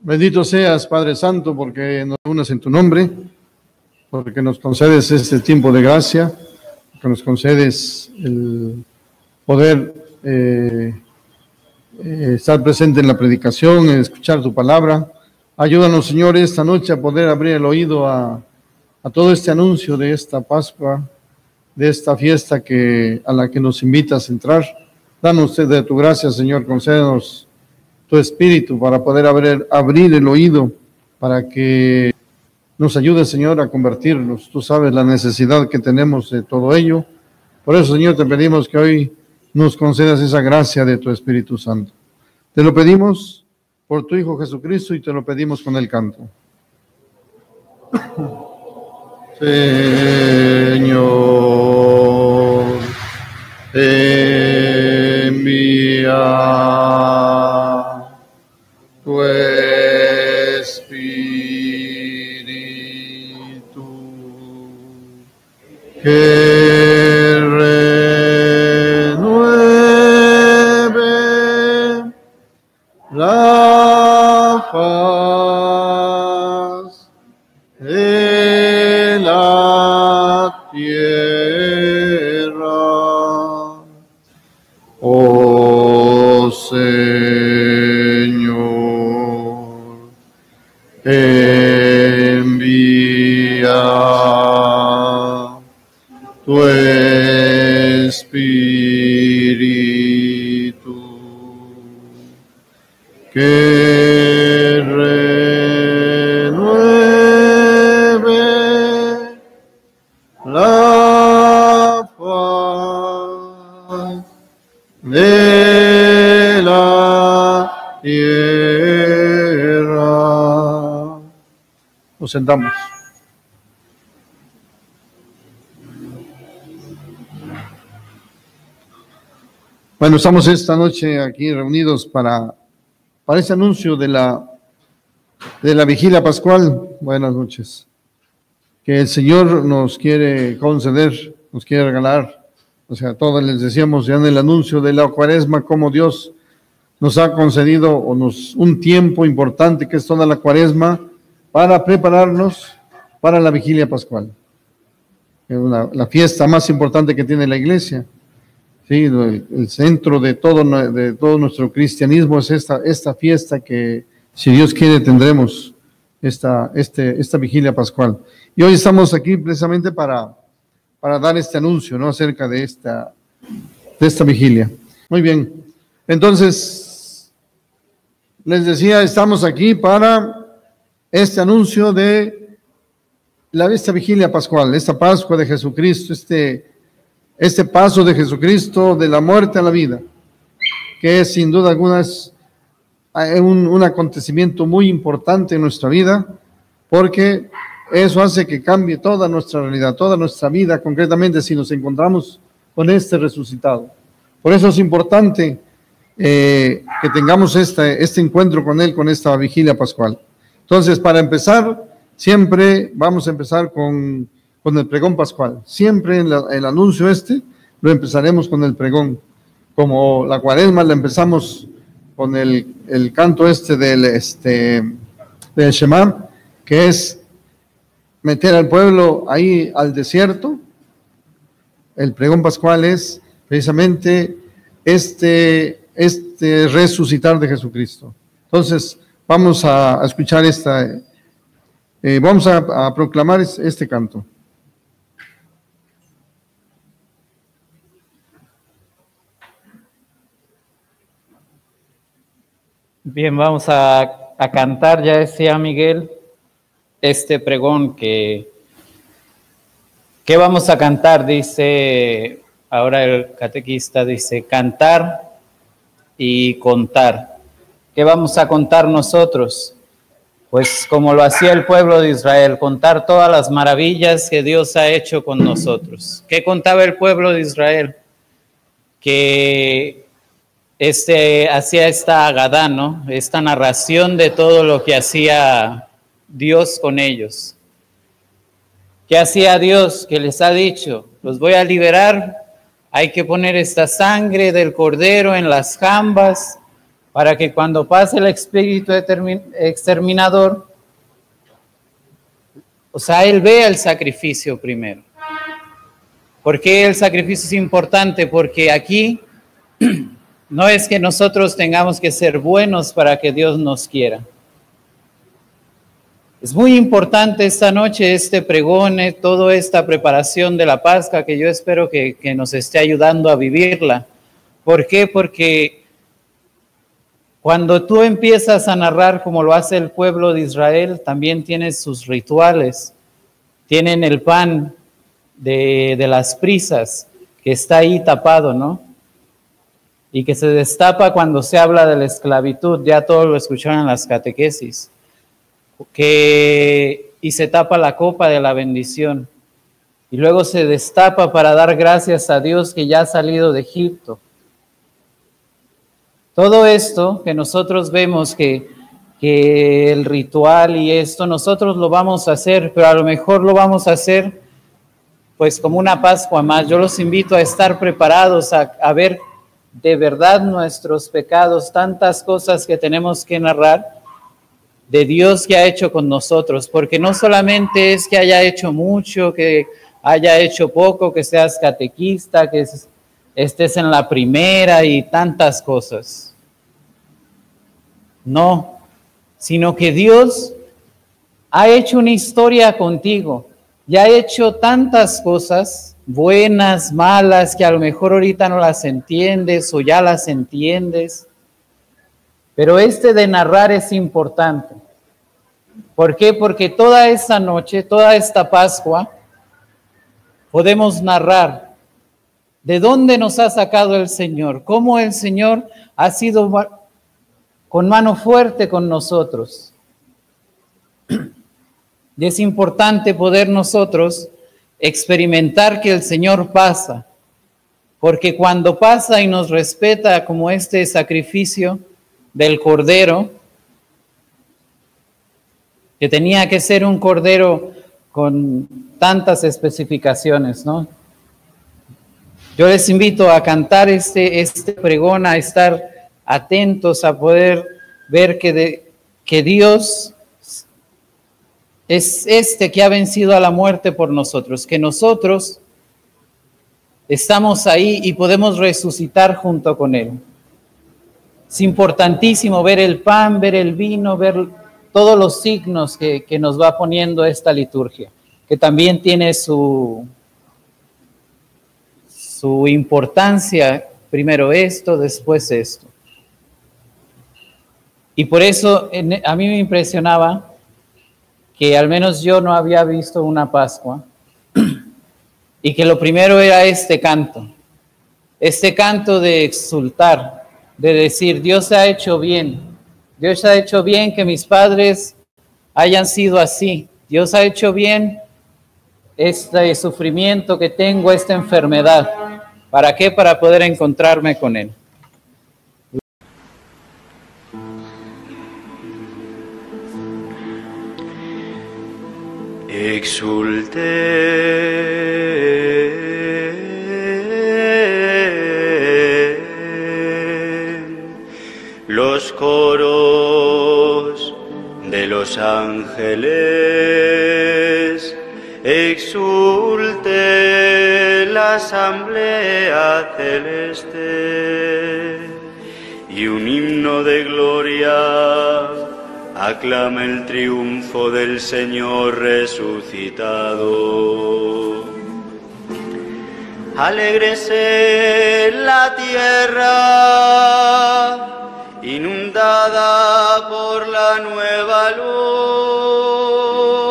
Bendito seas, Padre Santo, porque nos unes en tu nombre, porque nos concedes este tiempo de gracia, porque nos concedes el poder eh, estar presente en la predicación, en escuchar tu palabra. Ayúdanos, Señor, esta noche a poder abrir el oído a, todo este anuncio de esta Pascua, de esta fiesta a la que nos invitas a entrar. Danos de tu gracia, Señor, concédenos tu espíritu para poder abrir, abrir el oído, para que nos ayude, Señor, a convertirnos. Tú sabes la necesidad que tenemos de todo ello. Por eso, Señor, te pedimos que hoy nos concedas esa gracia de tu Espíritu Santo. Te lo pedimos por tu Hijo Jesucristo y te lo pedimos con el canto. Señor, envía que Sentamos. Bueno, estamos esta noche aquí reunidos para, para este anuncio de la, de la vigilia pascual. Buenas noches. Que el Señor nos quiere conceder, nos quiere regalar. O sea, todos les decíamos ya en el anuncio de la cuaresma, como Dios nos ha concedido o nos, un tiempo importante que es toda la cuaresma para prepararnos para la vigilia pascual. Es la fiesta más importante que tiene la iglesia. Sí, el, el centro de todo, de todo nuestro cristianismo es esta, esta fiesta que, si Dios quiere, tendremos esta, este, esta vigilia pascual. Y hoy estamos aquí precisamente para, para dar este anuncio ¿no? acerca de esta, de esta vigilia. Muy bien, entonces, les decía, estamos aquí para este anuncio de la, esta vigilia pascual, esta Pascua de Jesucristo, este este paso de Jesucristo de la muerte a la vida, que es sin duda alguna es eh, un, un acontecimiento muy importante en nuestra vida, porque eso hace que cambie toda nuestra realidad, toda nuestra vida, concretamente si nos encontramos con este resucitado. Por eso es importante eh, que tengamos este, este encuentro con Él, con esta vigilia pascual. Entonces, para empezar, siempre vamos a empezar con, con el pregón pascual. Siempre en el anuncio este lo empezaremos con el pregón. Como la cuaresma la empezamos con el, el canto este del, este, del Shema, que es meter al pueblo ahí al desierto. El pregón pascual es precisamente este, este resucitar de Jesucristo. Entonces, vamos a, escuchar esta, eh, vamos a, proclamar es- este canto. Bien, vamos a, a cantar, ya decía Miguel, este pregón que, que vamos a cantar, dice, ahora el catequista dice, cantar y contar. ¿Qué vamos a contar nosotros? Pues como lo hacía el pueblo de Israel, contar todas las maravillas que Dios ha hecho con nosotros. ¿Qué contaba el pueblo de Israel? Que este, hacía esta agadá, ¿no? Esta narración de todo lo que hacía Dios con ellos. ¿Qué hacía Dios? Que les ha dicho, los voy a liberar, hay que poner esta sangre del cordero en las jambas para que cuando pase el espíritu exterminador, o sea, Él vea el sacrificio primero. ¿Por qué el sacrificio es importante? Porque aquí no es que nosotros tengamos que ser buenos para que Dios nos quiera. Es muy importante esta noche este pregone, toda esta preparación de la Pascua que yo espero que, que nos esté ayudando a vivirla. ¿Por qué? Porque cuando tú empiezas a narrar como lo hace el pueblo de Israel, también tienes sus rituales. Tienen el pan de, las prisas que está ahí tapado, ¿no? Y que se destapa cuando se habla de la esclavitud. Ya todos lo escucharon en las catequesis que, y se tapa la copa de la bendición. Y luego se destapa para dar gracias a Dios que ya ha salido de Egipto. Todo esto que nosotros vemos que, el ritual y esto, nosotros lo vamos a hacer, pero a lo mejor lo vamos a hacer pues como una Pascua más. Yo los invito a estar preparados, a, a ver de verdad nuestros pecados, tantas cosas que tenemos que narrar de Dios que ha hecho con nosotros, porque no solamente es que haya hecho mucho, que haya hecho poco, que seas catequista, que estés en la primera y tantas cosas. No, sino que Dios ha hecho una historia contigo y ha hecho tantas cosas, buenas, malas, que a lo mejor ahorita no las entiendes o ya las entiendes pero este de narrar es importante. ¿Por qué? Porque toda esta noche, toda esta Pascua, podemos narrar de dónde nos ha sacado el Señor, cómo el Señor ha sido con mano fuerte con nosotros. Y es importante poder nosotros experimentar que el Señor pasa, porque cuando pasa y nos respeta como este sacrificio, del cordero, que tenía que ser un cordero con tantas especificaciones, ¿no? Yo les invito a cantar este, este pregón, a estar atentos, a poder ver que, de, que Dios es este que ha vencido a la muerte por nosotros, que nosotros estamos ahí y podemos resucitar junto con Él. Es importantísimo ver el pan, ver el vino, ver todos los signos que, nos va poniendo esta liturgia, que también tiene su, su importancia, primero esto, después esto. Y por eso a mí me impresionaba que al menos yo no había visto una Pascua y que lo primero era este canto, este canto de exultar, de decir, Dios ha hecho bien, Dios ha hecho bien que mis padres hayan sido así, Dios ha hecho bien este sufrimiento que tengo, esta enfermedad. ¿Para qué? Para poder encontrarme con Él. Exulte. Los coros de los ángeles, exulte la asamblea celeste. Y un himno de gloria aclama el triunfo del Señor resucitado. Alégrese la tierra inundada por la nueva luz,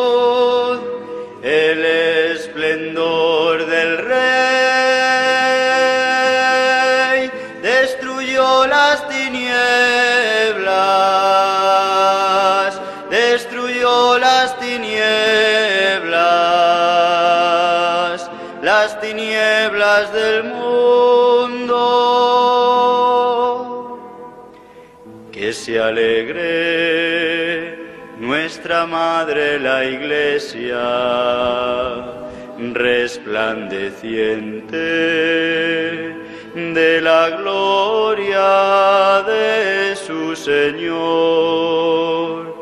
se alegre nuestra Madre la Iglesia, resplandeciente de la gloria de su Señor,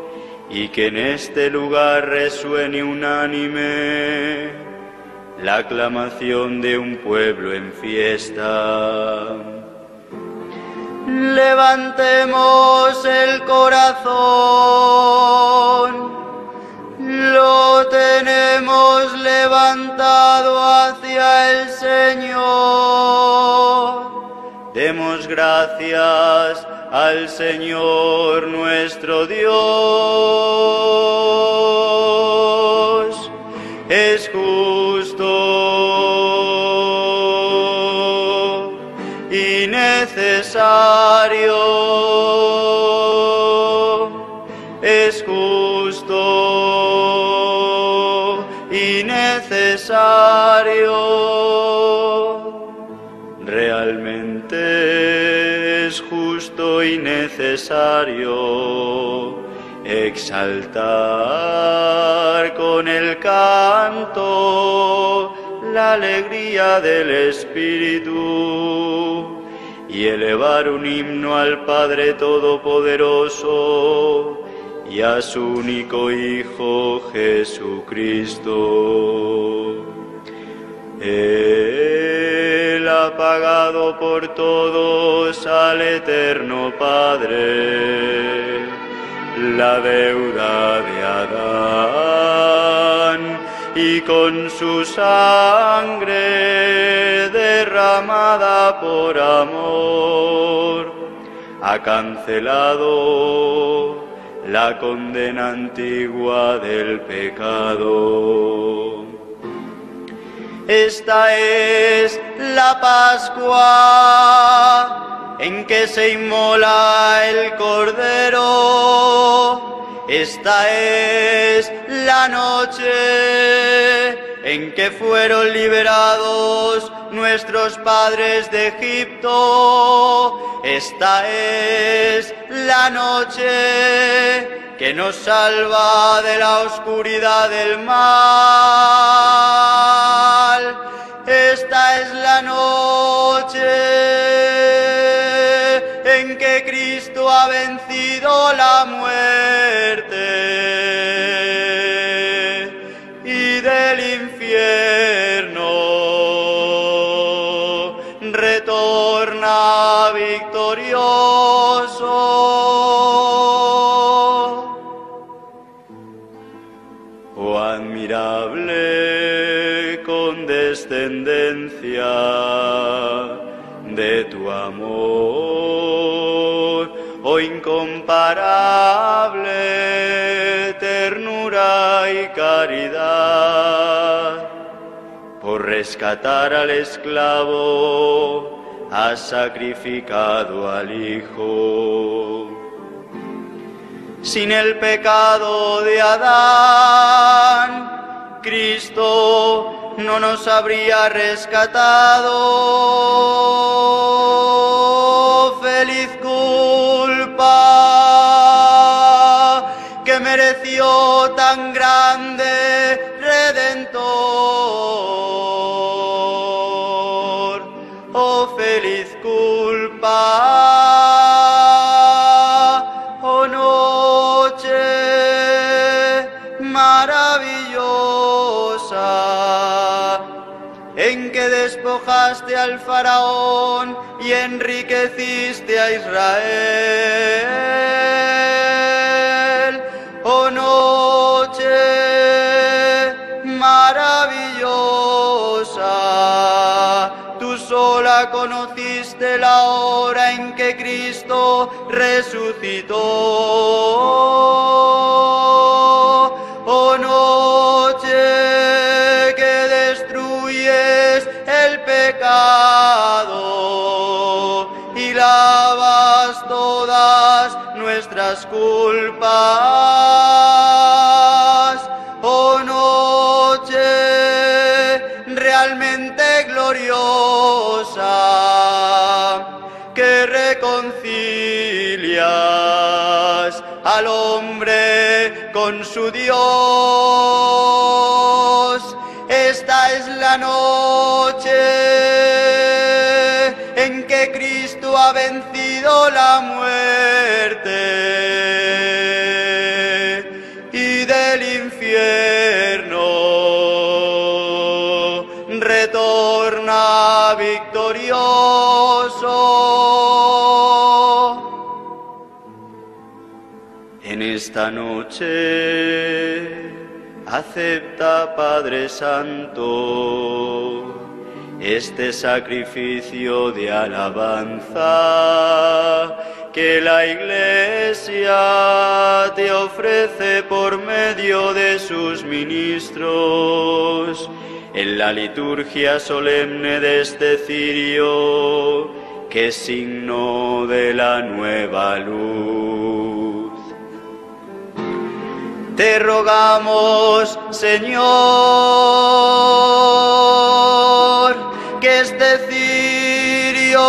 y que en este lugar resuene unánime la aclamación de un pueblo en fiesta. Levantemos el corazón, lo tenemos levantado hacia el Señor. Demos gracias al Señor nuestro Dios. Es justo necesario. Es justo y necesario. Realmente es justo y necesario exaltar con el canto la alegría del Espíritu y elevar un himno al Padre Todopoderoso y a su único Hijo Jesucristo. Él ha pagado por todos al eterno Padre la deuda de Adán y con su sangre derramada por amor ha cancelado la condena antigua del pecado. Esta es la Pascua en que se inmola el Cordero. Esta es la noche en que fueron liberados nuestros padres de Egipto. Esta es la noche que nos salva de la oscuridad del mal. Esta es la noche en que Cristo ha vencido la muerte victorioso. Oh admirable condescendencia de tu amor, oh incomparable ternura y caridad. Por rescatar al esclavo, has sacrificado al Hijo. Sin el pecado de Adán, Cristo no nos habría rescatado. Feliz culpa que mereció tan grande oh noche maravillosa en que despojaste al faraón y enriqueciste a Israel. La hora en que Cristo resucitó. Oh noche que destruyes el pecado y lavas todas nuestras culpas. Al hombre con su Dios. Esta es la noche en que Cristo ha vencido la muerte esta noche acepta, Padre Santo, este sacrificio de alabanza que la Iglesia te ofrece por medio de sus ministros en la liturgia solemne de este cirio, que es signo de la nueva luz. Te rogamos, Señor, que este cirio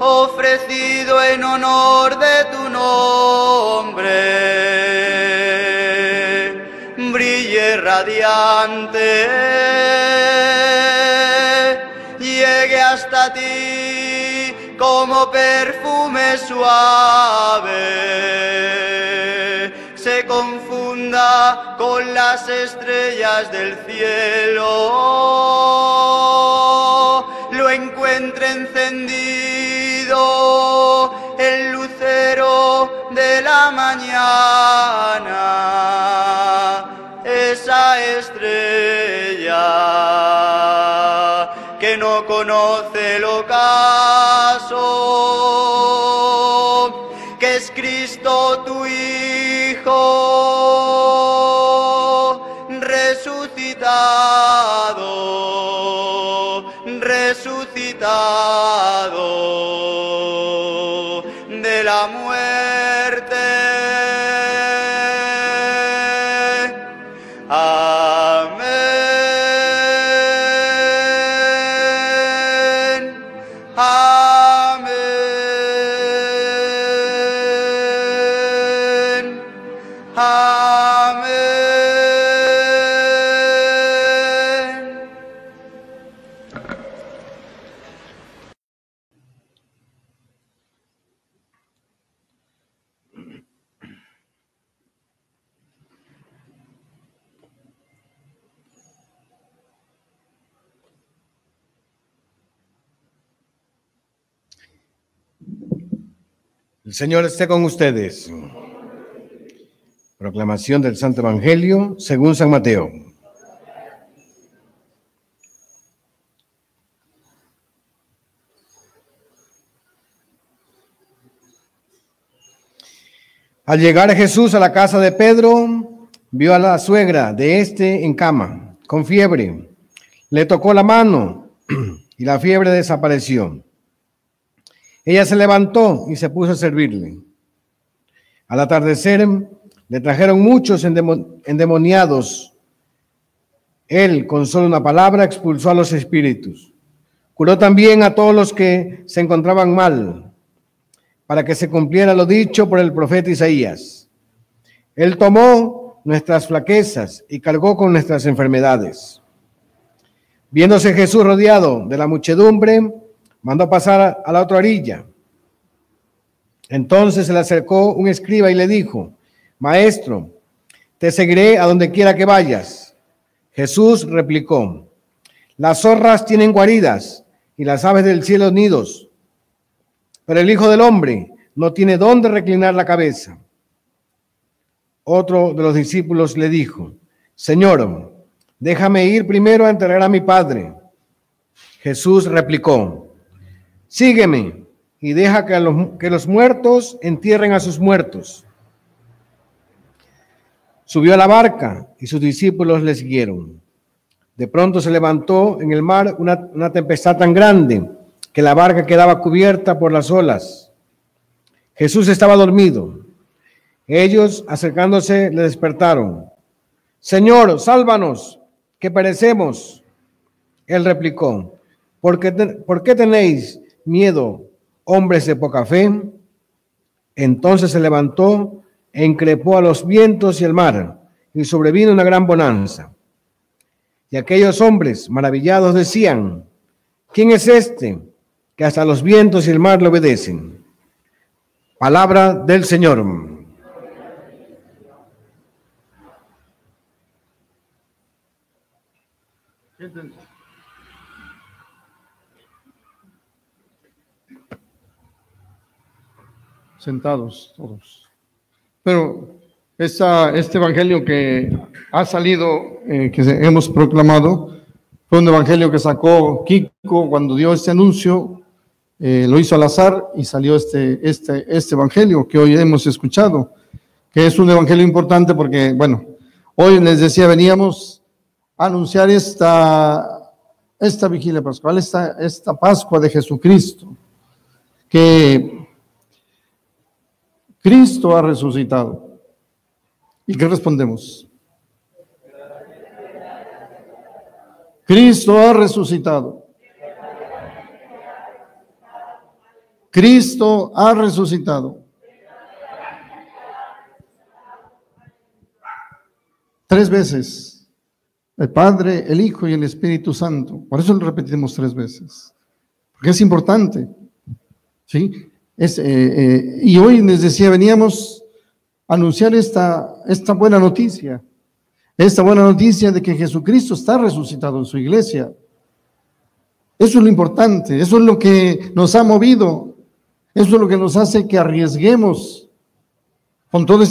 ofrecido en honor de tu nombre brille radiante, llegue hasta ti como perfume suave, confunda con las estrellas del cielo, lo encuentre encendido el lucero de la mañana, esa estrella que no conoce el ocaso, de la muerte. El Señor esté con ustedes. Proclamación del Santo Evangelio según San Mateo. Al llegar Jesús a la casa de Pedro, vio a la suegra de este en cama, con fiebre. Le tocó la mano y la fiebre desapareció. Ella se levantó y se puso a servirle. Al atardecer le trajeron muchos endemo- endemoniados. Él, con solo una palabra, expulsó a los espíritus. Curó también a todos los que se encontraban mal, para que se cumpliera lo dicho por el profeta Isaías. Él tomó nuestras flaquezas y cargó con nuestras enfermedades. Viéndose Jesús rodeado de la muchedumbre, mandó pasar a la otra orilla. Entonces se le acercó un escriba y le dijo, Maestro, te seguiré a donde quiera que vayas. Jesús replicó, las zorras tienen guaridas y las aves del cielo nidos, pero el Hijo del Hombre no tiene dónde reclinar la cabeza. Otro de los discípulos le dijo, Señor, déjame ir primero a enterrar a mi Padre. Jesús replicó, sígueme y deja que los, que los muertos entierren a sus muertos. Subió a la barca y sus discípulos le siguieron. De pronto se levantó en el mar una, una tempestad tan grande que la barca quedaba cubierta por las olas. Jesús estaba dormido. Ellos, acercándose, le despertaron. Señor, sálvanos, que perecemos. Él replicó, ¿por qué, te- por qué tenéis miedo, hombres de poca fe? Entonces se levantó e increpó a los vientos y el mar, y sobrevino una gran bonanza. Y aquellos hombres maravillados decían, ¿quién es este que hasta los vientos y el mar le obedecen? Palabra del Señor. Sentados todos. Pero esta, este evangelio que ha salido, eh, que hemos proclamado, fue un evangelio que sacó Kiko cuando dio este anuncio, eh, lo hizo al azar y salió este, este, este evangelio que hoy hemos escuchado, que es un evangelio importante porque, bueno, hoy les decía, veníamos a anunciar esta, esta vigilia pascual, esta, esta Pascua de Jesucristo, que Cristo ha resucitado. ¿Y qué respondemos? Cristo ha resucitado. Cristo ha resucitado. Tres veces. El Padre, el Hijo y el Espíritu Santo. Por eso lo repetimos tres veces. Porque es importante. ¿Sí? Eh, eh, y hoy les decía, veníamos anunciar esta, esta buena noticia, esta buena noticia de que Jesucristo está resucitado en su iglesia. Eso es lo importante, eso es lo que nos ha movido, eso es lo que nos hace que arriesguemos con todo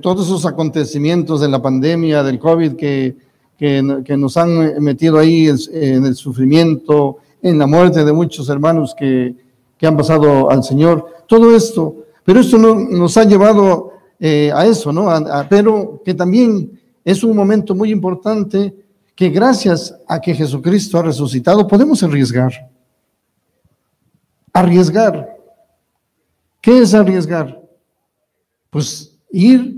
todos esos acontecimientos de la pandemia, del COVID, que, que nos han metido ahí en el sufrimiento, en la muerte de muchos hermanos que, que han pasado al Señor. Todo esto, pero esto no, nos ha llevado eh, a eso, ¿no? pero que también es un momento muy importante que gracias a que Jesucristo ha resucitado podemos arriesgar. Arriesgar. ¿Qué es arriesgar? Pues ir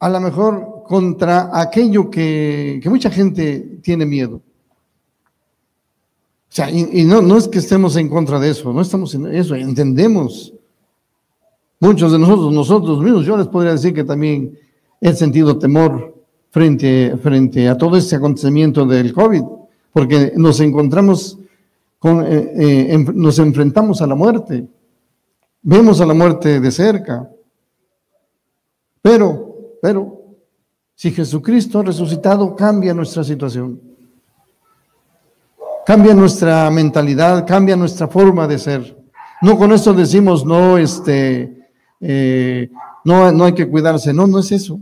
a lo mejor contra aquello que, mucha gente tiene miedo. Sea, y, no, no es que estemos en contra de eso, no estamos en eso, entendemos Muchos de nosotros, nosotros mismos, yo les podría decir que también he sentido temor frente, frente a todo este acontecimiento del COVID, porque nos encontramos con, eh, eh, nos enfrentamos a la muerte, vemos a la muerte de cerca. Pero, pero, si Jesucristo resucitado, cambia nuestra situación. Cambia nuestra mentalidad, cambia nuestra forma de ser. No con esto decimos, no, este, eh, no, no hay que cuidarse. No, no es eso.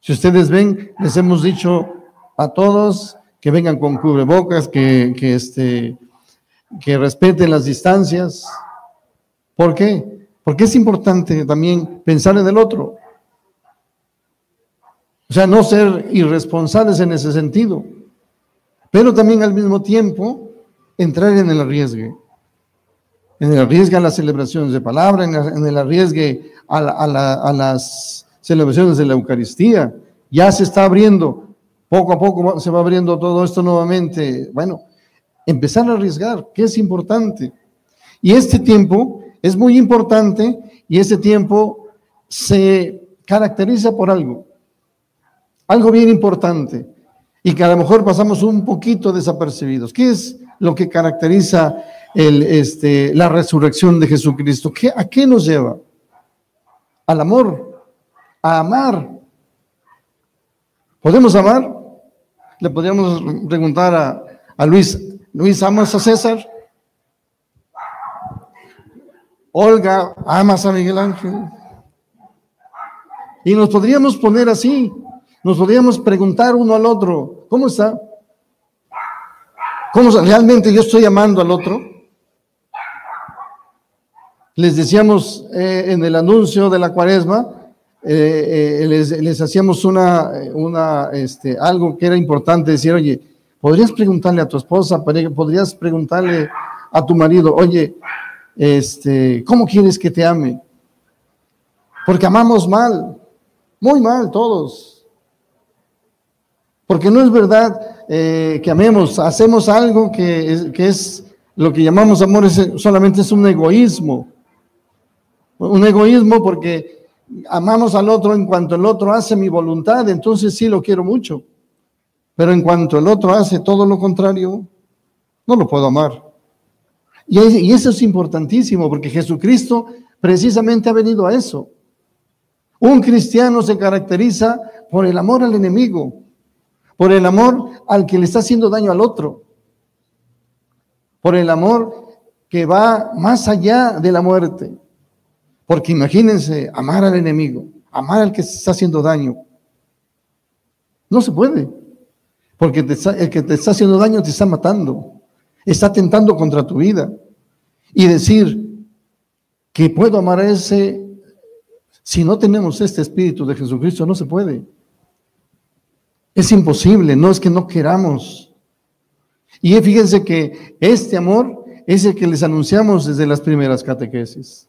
Si ustedes ven, les hemos dicho a todos que vengan con cubrebocas, que, que, este, que respeten las distancias. ¿Por qué? Porque es importante también pensar en el otro. O sea, no ser irresponsables en ese sentido, pero también al mismo tiempo entrar en el arriesgue en el arriesgue a las celebraciones de palabra, en, el arriesgue a, las celebraciones de la Eucaristía. Ya se está abriendo, poco a poco se va abriendo todo esto nuevamente. Bueno, empezar a arriesgar, que es importante. Y este tiempo es muy importante y este tiempo se caracteriza por algo, algo bien importante y que a lo mejor pasamos un poquito desapercibidos. ¿Qué es lo que caracteriza el, este, la resurrección de Jesucristo. ¿Qué, ¿A qué nos lleva? Al amor, a amar. ¿Podemos amar? Le podríamos preguntar a, a Luis, Luis, ¿amas a César? Olga, ¿amas a Miguel Ángel? Y nos podríamos poner así, nos podríamos preguntar uno al otro, ¿cómo está? ¿Cómo realmente yo estoy amando al otro? Les decíamos eh, en el anuncio de la cuaresma, eh, eh, les, hacíamos una, una, este, algo que era importante, decir, oye, podrías preguntarle a tu esposa, podrías preguntarle a tu marido, oye, este, ¿cómo quieres que te ame? Porque amamos mal, muy mal todos. Porque no es verdad que amemos, hacemos algo que es, que es lo que llamamos amor, es, solamente es un egoísmo. Un egoísmo porque amamos al otro en cuanto el otro hace mi voluntad, entonces sí lo quiero mucho. Pero en cuanto el otro hace todo lo contrario, no lo puedo amar. Y, eso es importantísimo porque Jesucristo precisamente ha venido a eso. Un cristiano se caracteriza por el amor al enemigo, por el amor al que le está haciendo daño al otro, por el amor que va más allá de la muerte Porque imagínense, amar al enemigo, amar al que se está haciendo daño. No se puede. Porque el que te está haciendo daño te está matando. Está atentando contra tu vida. Y decir que puedo amar a ese, si no tenemos este espíritu de Jesucristo, no se puede. Es imposible, no es que no queramos. Y fíjense que este amor es el que les anunciamos desde las primeras catequesis.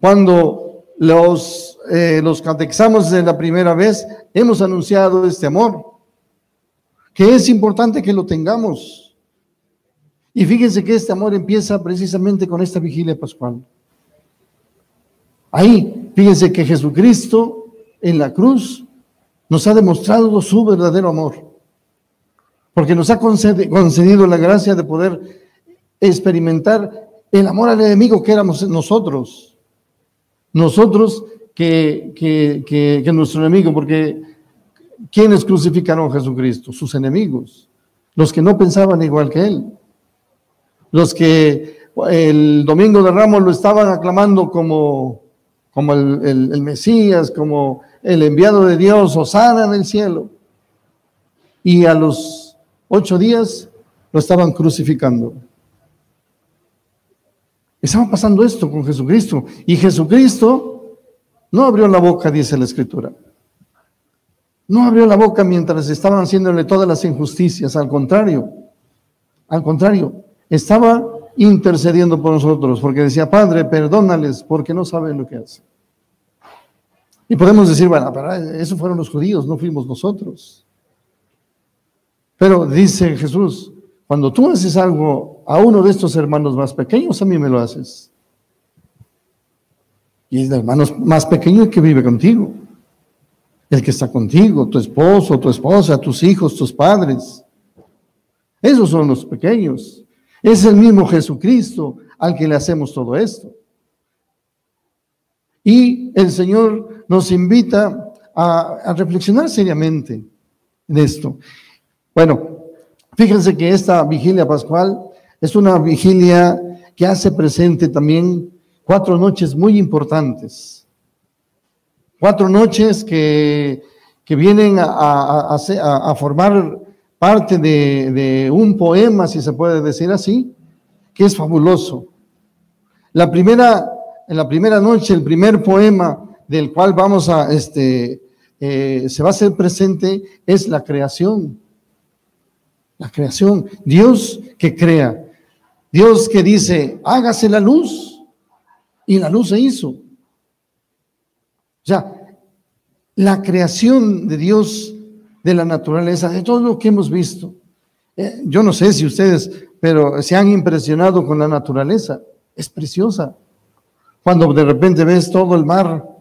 Cuando los, eh, los catexamos desde la primera vez, hemos anunciado este amor, que es importante que lo tengamos. Y fíjense que este amor empieza precisamente con esta vigilia pascual. Ahí, fíjense que Jesucristo en la cruz nos ha demostrado su verdadero amor, porque nos ha concedido la gracia de poder experimentar el amor al enemigo que éramos nosotros, nosotros que, nuestro enemigo, porque ¿quiénes crucificaron a Jesucristo? Sus enemigos, los que no pensaban igual que él, los que el domingo de Ramos lo estaban aclamando como, como el Mesías, como el enviado de Dios, Osana en el cielo. Y a los ocho días lo estaban crucificando. Estaba pasando esto con Jesucristo. Y Jesucristo no abrió la boca, dice la Escritura. No abrió la boca mientras estaban haciéndole todas las injusticias. Al contrario, al contrario, estaba intercediendo por nosotros porque decía, Padre, perdónales porque no saben lo que hacen. Y podemos decir, bueno, pero eso fueron los judíos, no fuimos nosotros. Pero dice Jesús, cuando tú haces algo a uno de estos hermanos más pequeños, a mí me lo haces. Y es el hermano más pequeño el que vive contigo, el que está contigo, tu esposo, tu esposa, tus hijos, tus padres. Esos son los pequeños. Es el mismo Jesucristo al que le hacemos todo esto. Y el Señor nos invita a, reflexionar seriamente en esto. Bueno, fíjense que esta vigilia pascual es una vigilia que hace presente también cuatro noches muy importantes. Cuatro noches que, vienen a, formar parte de, de, un poema, si se puede decir así, que es fabuloso. La primera en la primera noche, el primer poema del cual vamos a, este, eh, se va a hacer presente es la creación. La creación. Dios que crea. Dios que dice, hágase la luz. Y la luz se hizo. Sea, la creación de Dios, de la naturaleza, de todo lo que hemos visto. Eh, yo no sé si ustedes, pero se han impresionado con la naturaleza. Es preciosa. Cuando de repente ves todo el mar,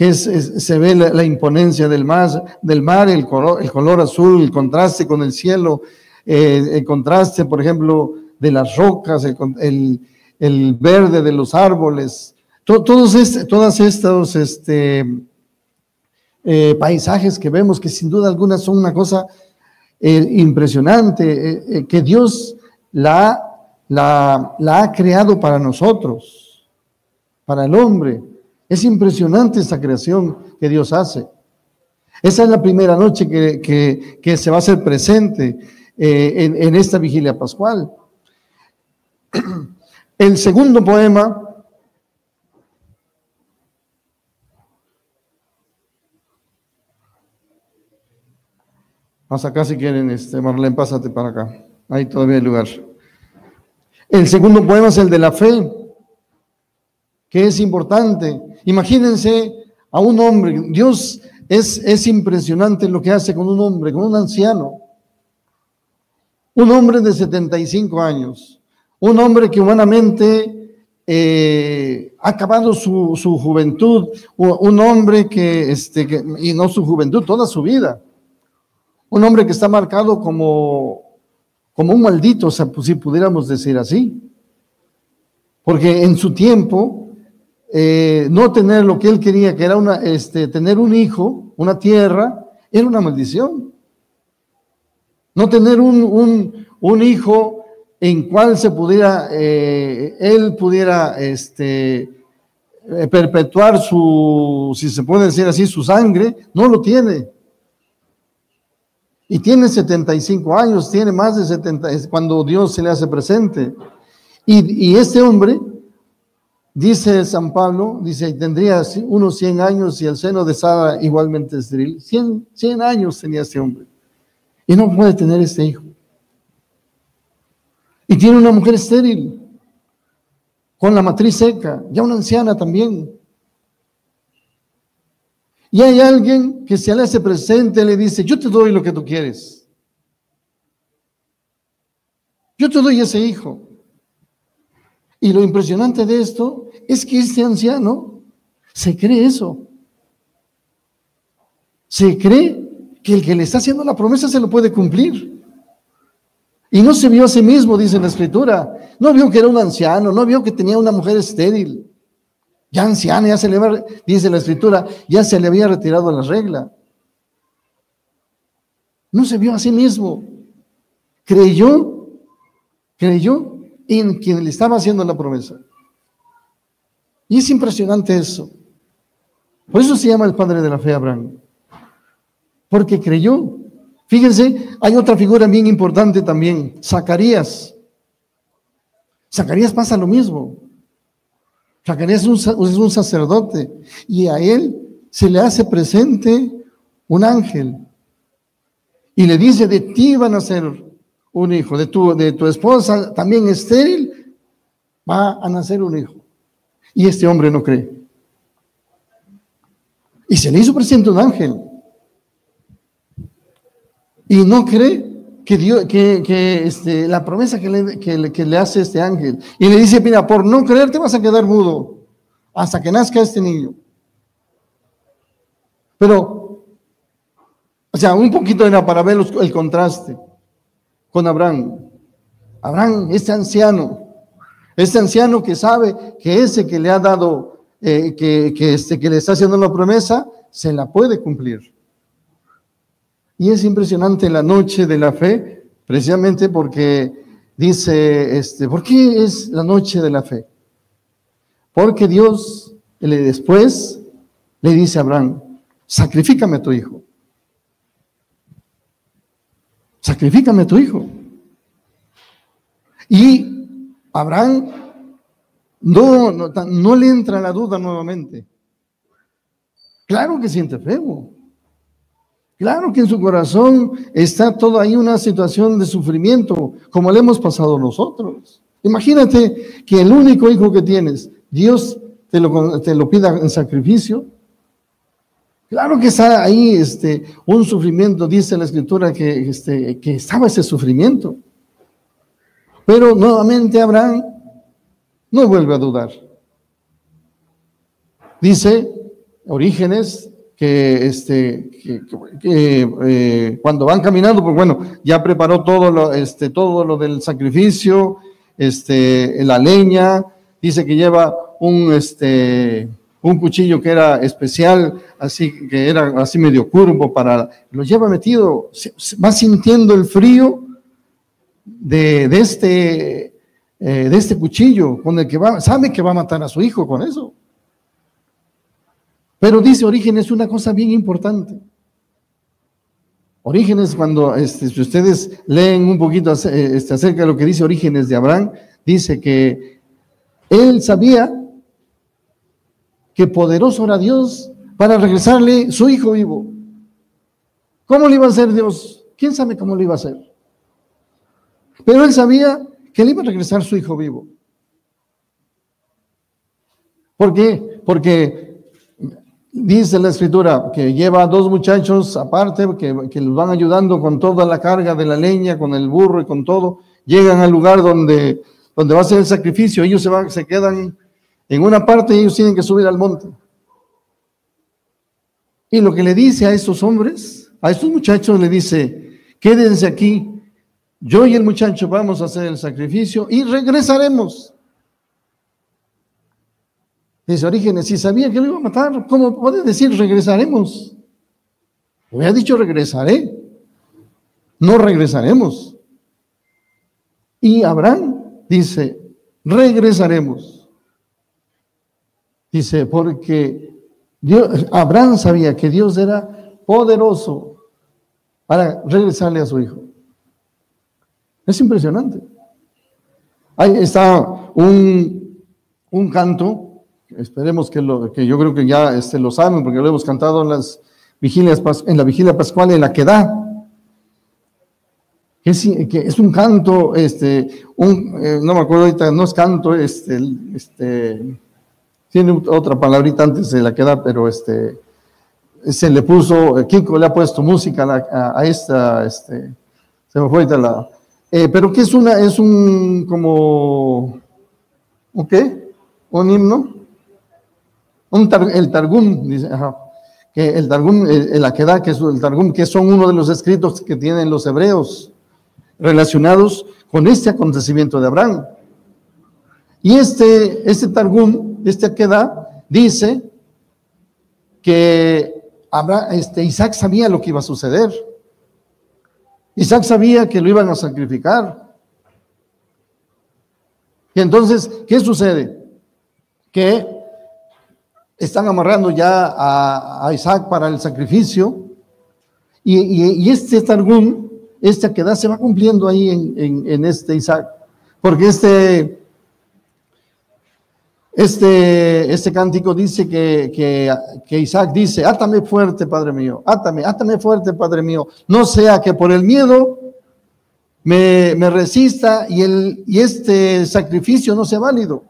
que se ve la, imponencia del mar, del mar el, color, el color azul, el contraste con el cielo, eh, el contraste, por ejemplo, de las rocas, el, el, verde de los árboles, todos este, todas estos este, eh, paisajes que vemos, que sin duda alguna son una cosa eh, impresionante, que Dios la, la, la ha creado para nosotros para el hombre. Es impresionante esta creación que Dios hace. Esa es la primera noche que, se va a hacer presente eh, en, esta vigilia pascual. El segundo poema Más acá si quieren, este, Marlene, pásate para acá. Ahí todavía hay lugar. El segundo poema es el de la fe que es importante. Imagínense a un hombre, Dios es, es impresionante lo que hace con un hombre, con un anciano. Un hombre de 75 años, un hombre que humanamente eh, ha acabado su, juventud, un hombre que, este, que, y no su juventud, toda su vida. Un hombre que está marcado como, como un maldito, pues, si pudiéramos decir así. Porque en su tiempo eh, no tener lo que él quería, que era una, este, tener un hijo, una tierra, era una maldición. No tener un, un, hijo en cual se pudiera, eh, él pudiera este, eh, perpetuar su, si se puede decir así, su sangre, no lo tiene. Y tiene 75 años, tiene más de 70, es cuando Dios se le hace presente. Y, y este hombre, dice San Pablo, dice, tendría unos 100 años y el seno de Sara igualmente estéril. 100, 100 años tenía este hombre. Y no puede tener este hijo. Y tiene una mujer estéril, con la matriz seca, ya una anciana también. Y hay alguien que se le hace presente, le dice, yo te doy lo que tú quieres. Yo te doy ese hijo. Y lo impresionante de esto es que este anciano se cree eso. Se cree que el que le está haciendo la promesa se lo puede cumplir. Y no se vio a sí mismo, dice la escritura. No vio que era un anciano, no vio que tenía una mujer estéril. Ya anciana, ya se le va, dice la escritura, ya se le había retirado la regla. No se vio a sí mismo. Creyó, creyó en quien le estaba haciendo la promesa. Y es impresionante eso. Por eso se llama el padre de la fe Abraham. Porque creyó. Fíjense, hay otra figura bien importante también, Zacarías. Zacarías pasa lo mismo. Zacarías es un, sacerdote y a él se le hace presente un ángel y le dice, de ti van a ser un hijo, de tu, de tu esposa también estéril, va a nacer un hijo. Y este hombre no cree. Y se le hizo presente un ángel y no cree que, Dios, que, este, la promesa que le, que, le, hace este ángel. Y le dice, mira, por no creer te vas a quedar mudo hasta que nazca este niño. Pero, o sea, un poquito era para ver el contraste con Abraham. Abraham, este anciano, este anciano que sabe que ese que le ha dado, eh, que, este, que le está haciendo la promesa, se la puede cumplir. Y es impresionante la noche de la fe, precisamente porque dice, este, ¿por qué es la noche de la fe? Porque Dios le después le dice a Abraham, sacrifícame a tu hijo. Sacrifícame a tu hijo. Y Abraham no, no, no le entra la duda nuevamente. Claro que siente feo. Claro que en su corazón está toda ahí una situación de sufrimiento, como le hemos pasado nosotros. Imagínate que el único hijo que tienes, Dios te lo, te lo pida en sacrificio. Claro que está ahí este, un sufrimiento, dice la escritura que, este, que estaba ese sufrimiento. Pero nuevamente Abraham no vuelve a dudar. Dice Orígenes que, este, que, eh, cuando van caminando, pues bueno, ya preparó todo lo, este, todo lo del sacrificio, este, la leña, dice que lleva un, este, un cuchillo que era especial, así que era así medio curvo para, lo lleva metido, va sintiendo el frío de, de este, eh, de este cuchillo con el que va, sabe que va a matar a su hijo con eso. Pero dice Orígenes una cosa bien importante. Orígenes, cuando este, si ustedes leen un poquito este, acerca de lo que dice Orígenes de Abraham, dice que él sabía que poderoso era Dios para regresarle su hijo vivo. ¿Cómo le iba a hacer Dios? ¿Quién sabe cómo le iba a hacer? Pero él sabía que le iba a regresar su hijo vivo. ¿Por qué? Porque Dice la escritura que lleva a dos muchachos aparte que, que los van ayudando con toda la carga de la leña, con el burro y con todo. Llegan al lugar donde, donde va a ser el sacrificio. Ellos se, van, se quedan en una parte y ellos tienen que subir al monte. Y lo que le dice a estos hombres, a estos muchachos, le dice, quédense aquí, yo y el muchacho vamos a hacer el sacrificio y regresaremos. Dice Orígenes, si sabía que lo iba a matar, ¿cómo puede decir regresaremos? Hubiera dicho regresaré. No regresaremos. Y Abraham dice, regresaremos. Dice, porque Abraham sabía que Dios era poderoso para regresarle a su hijo. Es impresionante. Ahí está un, un canto, esperemos que, lo, que yo creo que ya este, lo saben, porque lo hemos cantado en las vigilias, en la vigilia pascual en la que da. Es, que es un canto, este, un, eh, no me acuerdo ahorita, no es canto, este, este, tiene otra palabrita antes de la que da, pero este, se le puso, Kiko le ha puesto música a, a, esta, este, se me fue ahorita la, eh, pero que es una, es un como, ¿un qué? Un himno, un el Targum, dice, que el Targum, el, la que da, que es el Targum, que son uno de los escritos que tienen los hebreos relacionados con este acontecimiento de Abraham. Y este, este Targum, este Aqueda, dice que Abraham, este, Isaac sabía lo que iba a suceder. Isaac sabía que lo iban a sacrificar. Y entonces, ¿qué sucede? Que están amarrando ya a, Isaac para el sacrificio. Y, este Targum, este Aqueda, se va cumpliendo ahí en, en este Isaac. Porque este este, este cántico dice que, que, Isaac dice, átame fuerte, Padre mío, átame, átame fuerte, Padre mío, no sea que por el miedo me, me resista y, el, y este sacrificio no sea válido.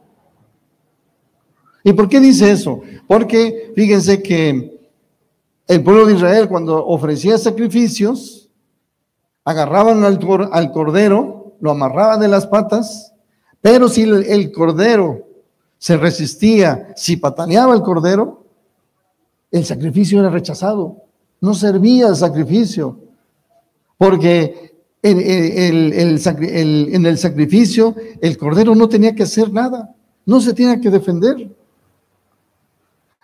¿Y por qué dice eso? Porque fíjense que el pueblo de Israel cuando ofrecía sacrificios, agarraban al, al cordero, lo amarraban de las patas, pero si el cordero se resistía, si pataleaba el cordero, el sacrificio era rechazado. No servía el sacrificio. Porque en, en el sacrificio el cordero no tenía que hacer nada. No se tenía que defender.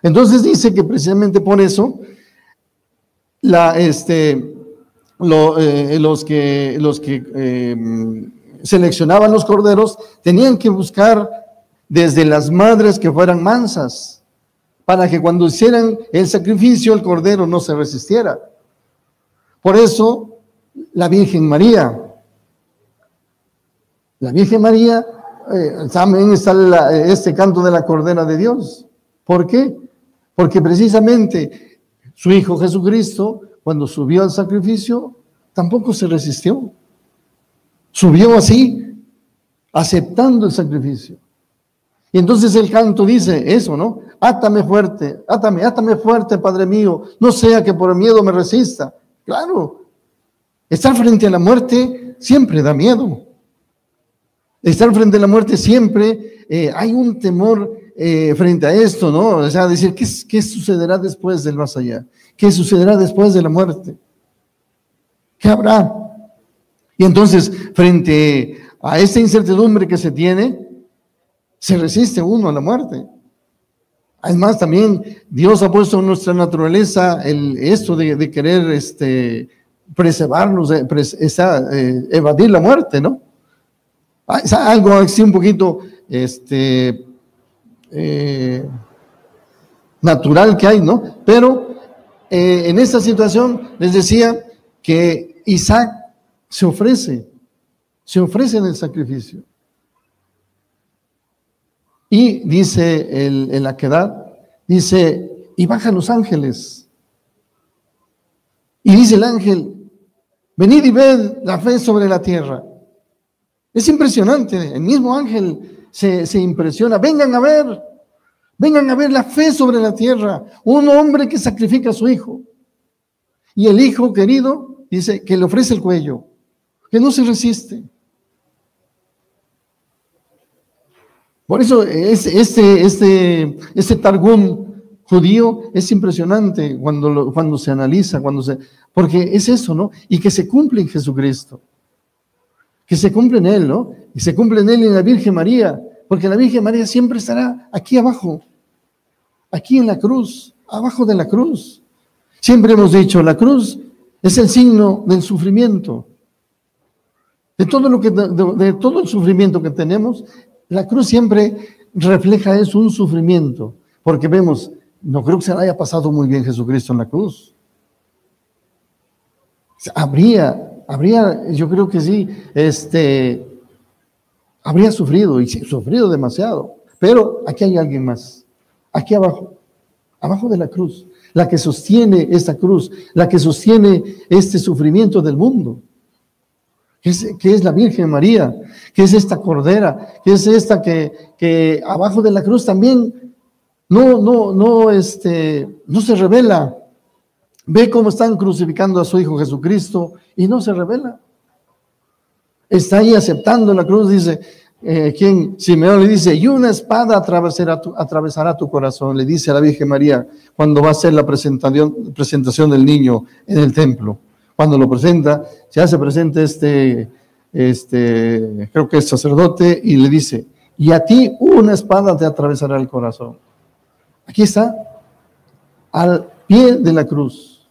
Entonces dice que precisamente por eso la, este, eh, los que, los que eh, seleccionaban los corderos tenían que buscar desde las madres que fueran mansas, para que cuando hicieran el sacrificio el cordero no se resistiera. Por eso la Virgen María, la Virgen María, eh, también está este canto de la Cordera de Dios. ¿Por qué? Porque precisamente su Hijo Jesucristo, cuando subió al sacrificio, tampoco se resistió. Subió así, aceptando el sacrificio. Y entonces el canto dice eso, ¿no? Átame fuerte, átame, átame fuerte, Padre mío, no sea que por miedo me resista. Claro, estar frente a la muerte siempre da miedo. Estar frente a la muerte siempre eh, hay un temor eh, frente a esto, ¿no? O sea, decir, ¿qué, ¿qué sucederá después del más allá? ¿Qué sucederá después de la muerte? ¿Qué habrá? Y entonces, frente a esta incertidumbre que se tiene, se resiste uno a la muerte. Además, también Dios ha puesto en nuestra naturaleza el, esto de, querer este, preservarnos, eh, evadir la muerte, ¿no? Ah, algo así un poquito este, eh, natural que hay, ¿no? Pero eh, en esta situación les decía que Isaac se ofrece, se ofrece en el sacrificio. Y dice el, en la quedad, dice, y bajan los ángeles. Y dice el ángel, venid y ved la fe sobre la tierra. Es impresionante, el mismo ángel se, se impresiona, vengan a ver, vengan a ver la fe sobre la tierra, un hombre que sacrifica a su hijo. Y el hijo querido dice que le ofrece el cuello, que no se resiste. Por eso este, este, este Targum judío es impresionante cuando, cuando se analiza, cuando se, porque es eso, ¿no? Y que se cumple en Jesucristo, que se cumple en Él, ¿no? Y se cumple en Él y en la Virgen María, porque la Virgen María siempre estará aquí abajo, aquí en la cruz, abajo de la cruz. Siempre hemos dicho, la cruz es el signo del sufrimiento. De todo, lo que, de todo el sufrimiento que tenemos, la cruz siempre refleja eso, un sufrimiento, porque vemos, no creo que se le haya pasado muy bien Jesucristo en la cruz. Habría, habría, yo creo que sí, este, habría sufrido y sufrido demasiado. Pero aquí hay alguien más, aquí abajo, abajo de la cruz, la que sostiene esta cruz, la que sostiene este sufrimiento del mundo, es, que es la Virgen María, que es esta cordera, que es esta que, que abajo de la cruz también no, no, no, este, no se revela. Ve cómo están crucificando a su Hijo Jesucristo y no se revela. Está ahí aceptando la cruz, dice, eh, quien Simeón le dice, y una espada atravesará tu, corazón, le dice a la Virgen María cuando va a hacer la presentación, presentación del niño en el templo. Cuando lo presenta, se hace presente este, este, creo que es sacerdote, y le dice, y a ti una espada te atravesará el corazón. Aquí está, al pie de la cruz.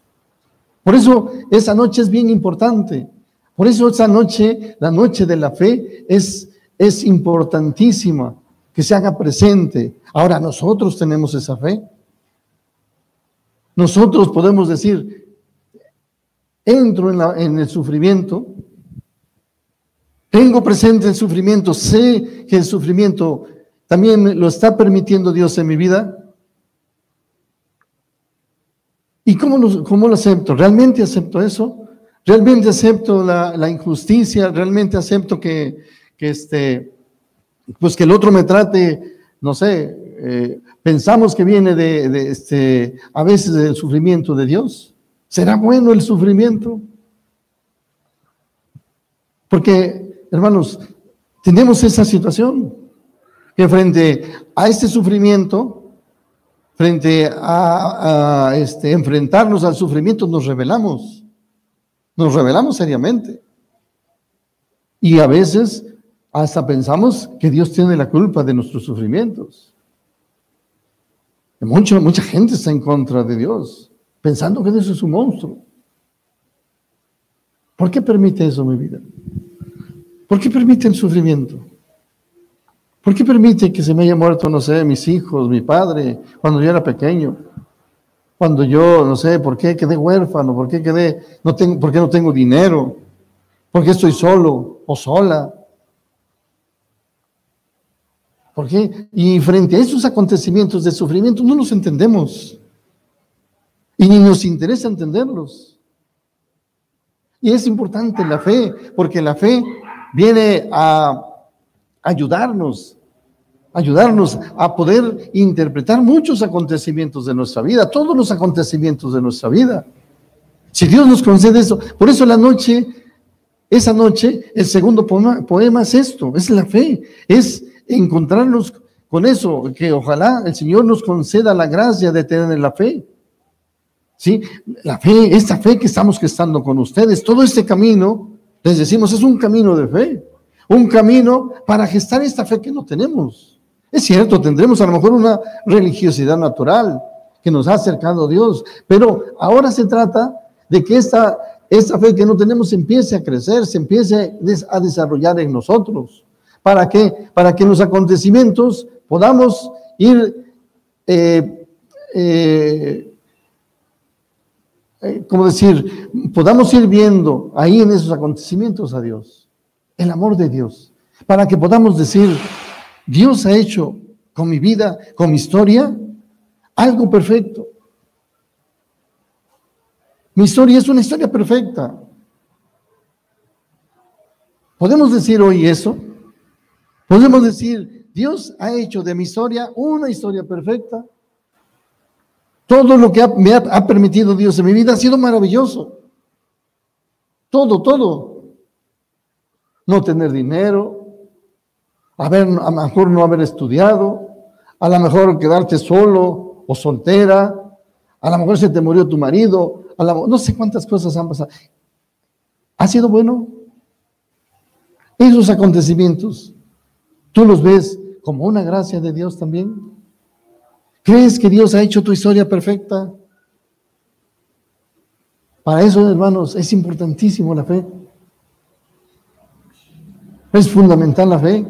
Por eso esa noche es bien importante. Por eso esa noche, la noche de la fe, es, es importantísima que se haga presente. Ahora nosotros tenemos esa fe. Nosotros podemos decir, entro en, la, en el sufrimiento, tengo presente el sufrimiento, sé que el sufrimiento también lo está permitiendo Dios en mi vida. ¿Y cómo lo, cómo lo acepto? ¿Realmente acepto eso? ¿Realmente acepto la, la injusticia? ¿Realmente acepto que, que, este, pues que el otro me trate, no sé, eh, pensamos que viene de, de, este, a veces del sufrimiento de Dios? ¿Será bueno el sufrimiento? Porque, hermanos, tenemos esa situación que frente a este sufrimiento, frente a, este, enfrentarnos al sufrimiento, nos rebelamos. Nos rebelamos seriamente. Y a veces hasta pensamos que Dios tiene la culpa de nuestros sufrimientos. Mucha, mucha gente está en contra de Dios, pensando que Dios es un monstruo. ¿Por qué permite eso mi vida? ¿Por qué permite el sufrimiento? ¿Por qué permite que se me haya muerto, no sé, mis hijos, mi padre, cuando yo era pequeño? Cuando yo, no sé, ¿por qué quedé huérfano? ¿Por qué quedé, no tengo, por qué no tengo dinero? ¿Por qué estoy solo o sola? ¿Por qué? Y frente a esos acontecimientos de sufrimiento no los entendemos. Y ni nos interesa entenderlos. Y es importante la fe, porque la fe viene a ayudarnos ayudarnos a poder interpretar muchos acontecimientos de nuestra vida, todos los acontecimientos de nuestra vida. Si Dios nos concede eso, por eso la noche, esa noche, el segundo poema, es esto, es la fe, es encontrarnos con eso, que ojalá el Señor nos conceda la gracia de tener la fe. ¿Sí? La fe, esta fe que estamos gestando con ustedes, todo este camino, les decimos, es un camino de fe, un camino para gestar esta fe que no tenemos. Es cierto, tendremos a lo mejor una religiosidad natural que nos ha acercado a Dios, pero ahora se trata de que esta, esta fe que no tenemos empiece a crecer, se empiece a desarrollar en nosotros. ¿Para qué? Para que en los acontecimientos podamos ir, eh, eh, eh, ¿cómo decir? Podamos ir viendo ahí en esos acontecimientos a Dios, el amor de Dios, para que podamos decir, Dios ha hecho con mi vida, con mi historia, algo perfecto. Mi historia es una historia perfecta. ¿Podemos decir hoy eso? ¿Podemos decir, Dios ha hecho de mi historia una historia perfecta? Todo lo que me ha permitido Dios en mi vida ha sido maravilloso. Todo, todo. No tener dinero, a, ver, a lo mejor no haber estudiado, a lo mejor quedarte solo o soltera, a lo mejor se te murió tu marido, a no sé cuántas cosas han pasado. ¿Ha sido bueno? Esos acontecimientos, ¿tú los ves como una gracia de Dios también? ¿Crees que Dios ha hecho tu historia perfecta? Para eso, hermanos, es importantísimo la fe. Es fundamental la fe.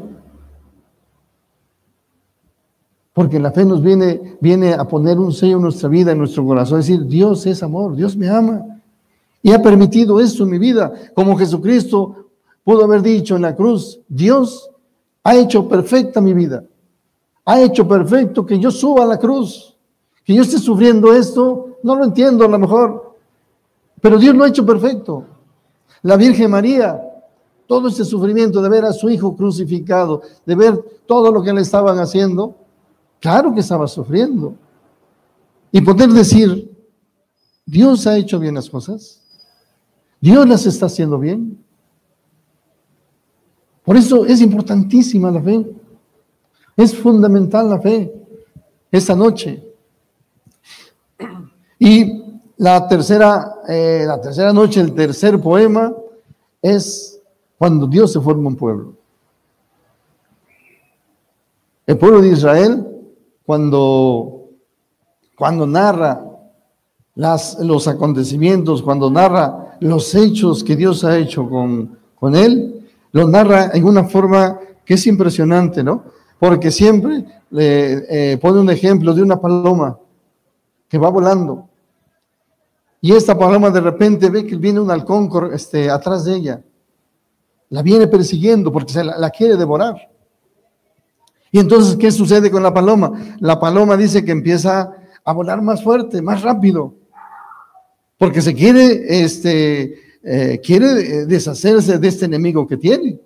Porque la fe nos viene, viene a poner un sello en nuestra vida, en nuestro corazón, decir, Dios es amor, Dios me ama. Y ha permitido esto en mi vida, como Jesucristo pudo haber dicho en la cruz, Dios ha hecho perfecta mi vida. Ha hecho perfecto que yo suba a la cruz, que yo esté sufriendo esto, no lo entiendo a lo mejor, pero Dios lo ha hecho perfecto. La Virgen María, todo este sufrimiento de ver a su hijo crucificado, de ver todo lo que le estaban haciendo, claro que estaba sufriendo. Y poder decir, Dios ha hecho bien las cosas, Dios las está haciendo bien. Por eso es importantísima la fe. Es fundamental la fe esta noche. Y la tercera, eh, la tercera noche, el tercer poema es cuando Dios se forma un pueblo. El pueblo de Israel, cuando, cuando narra las, los acontecimientos, cuando narra los hechos que Dios ha hecho con, con él, lo narra en una forma que es impresionante, ¿no? Porque siempre le eh, pone un ejemplo de una paloma que va volando. Y esta paloma de repente ve que viene un halcón este, atrás de ella. La viene persiguiendo porque se la, quiere devorar. Y entonces, ¿qué sucede con la paloma? La paloma dice que empieza a volar más fuerte, más rápido, porque se quiere, este, eh, quiere deshacerse de este enemigo que tiene.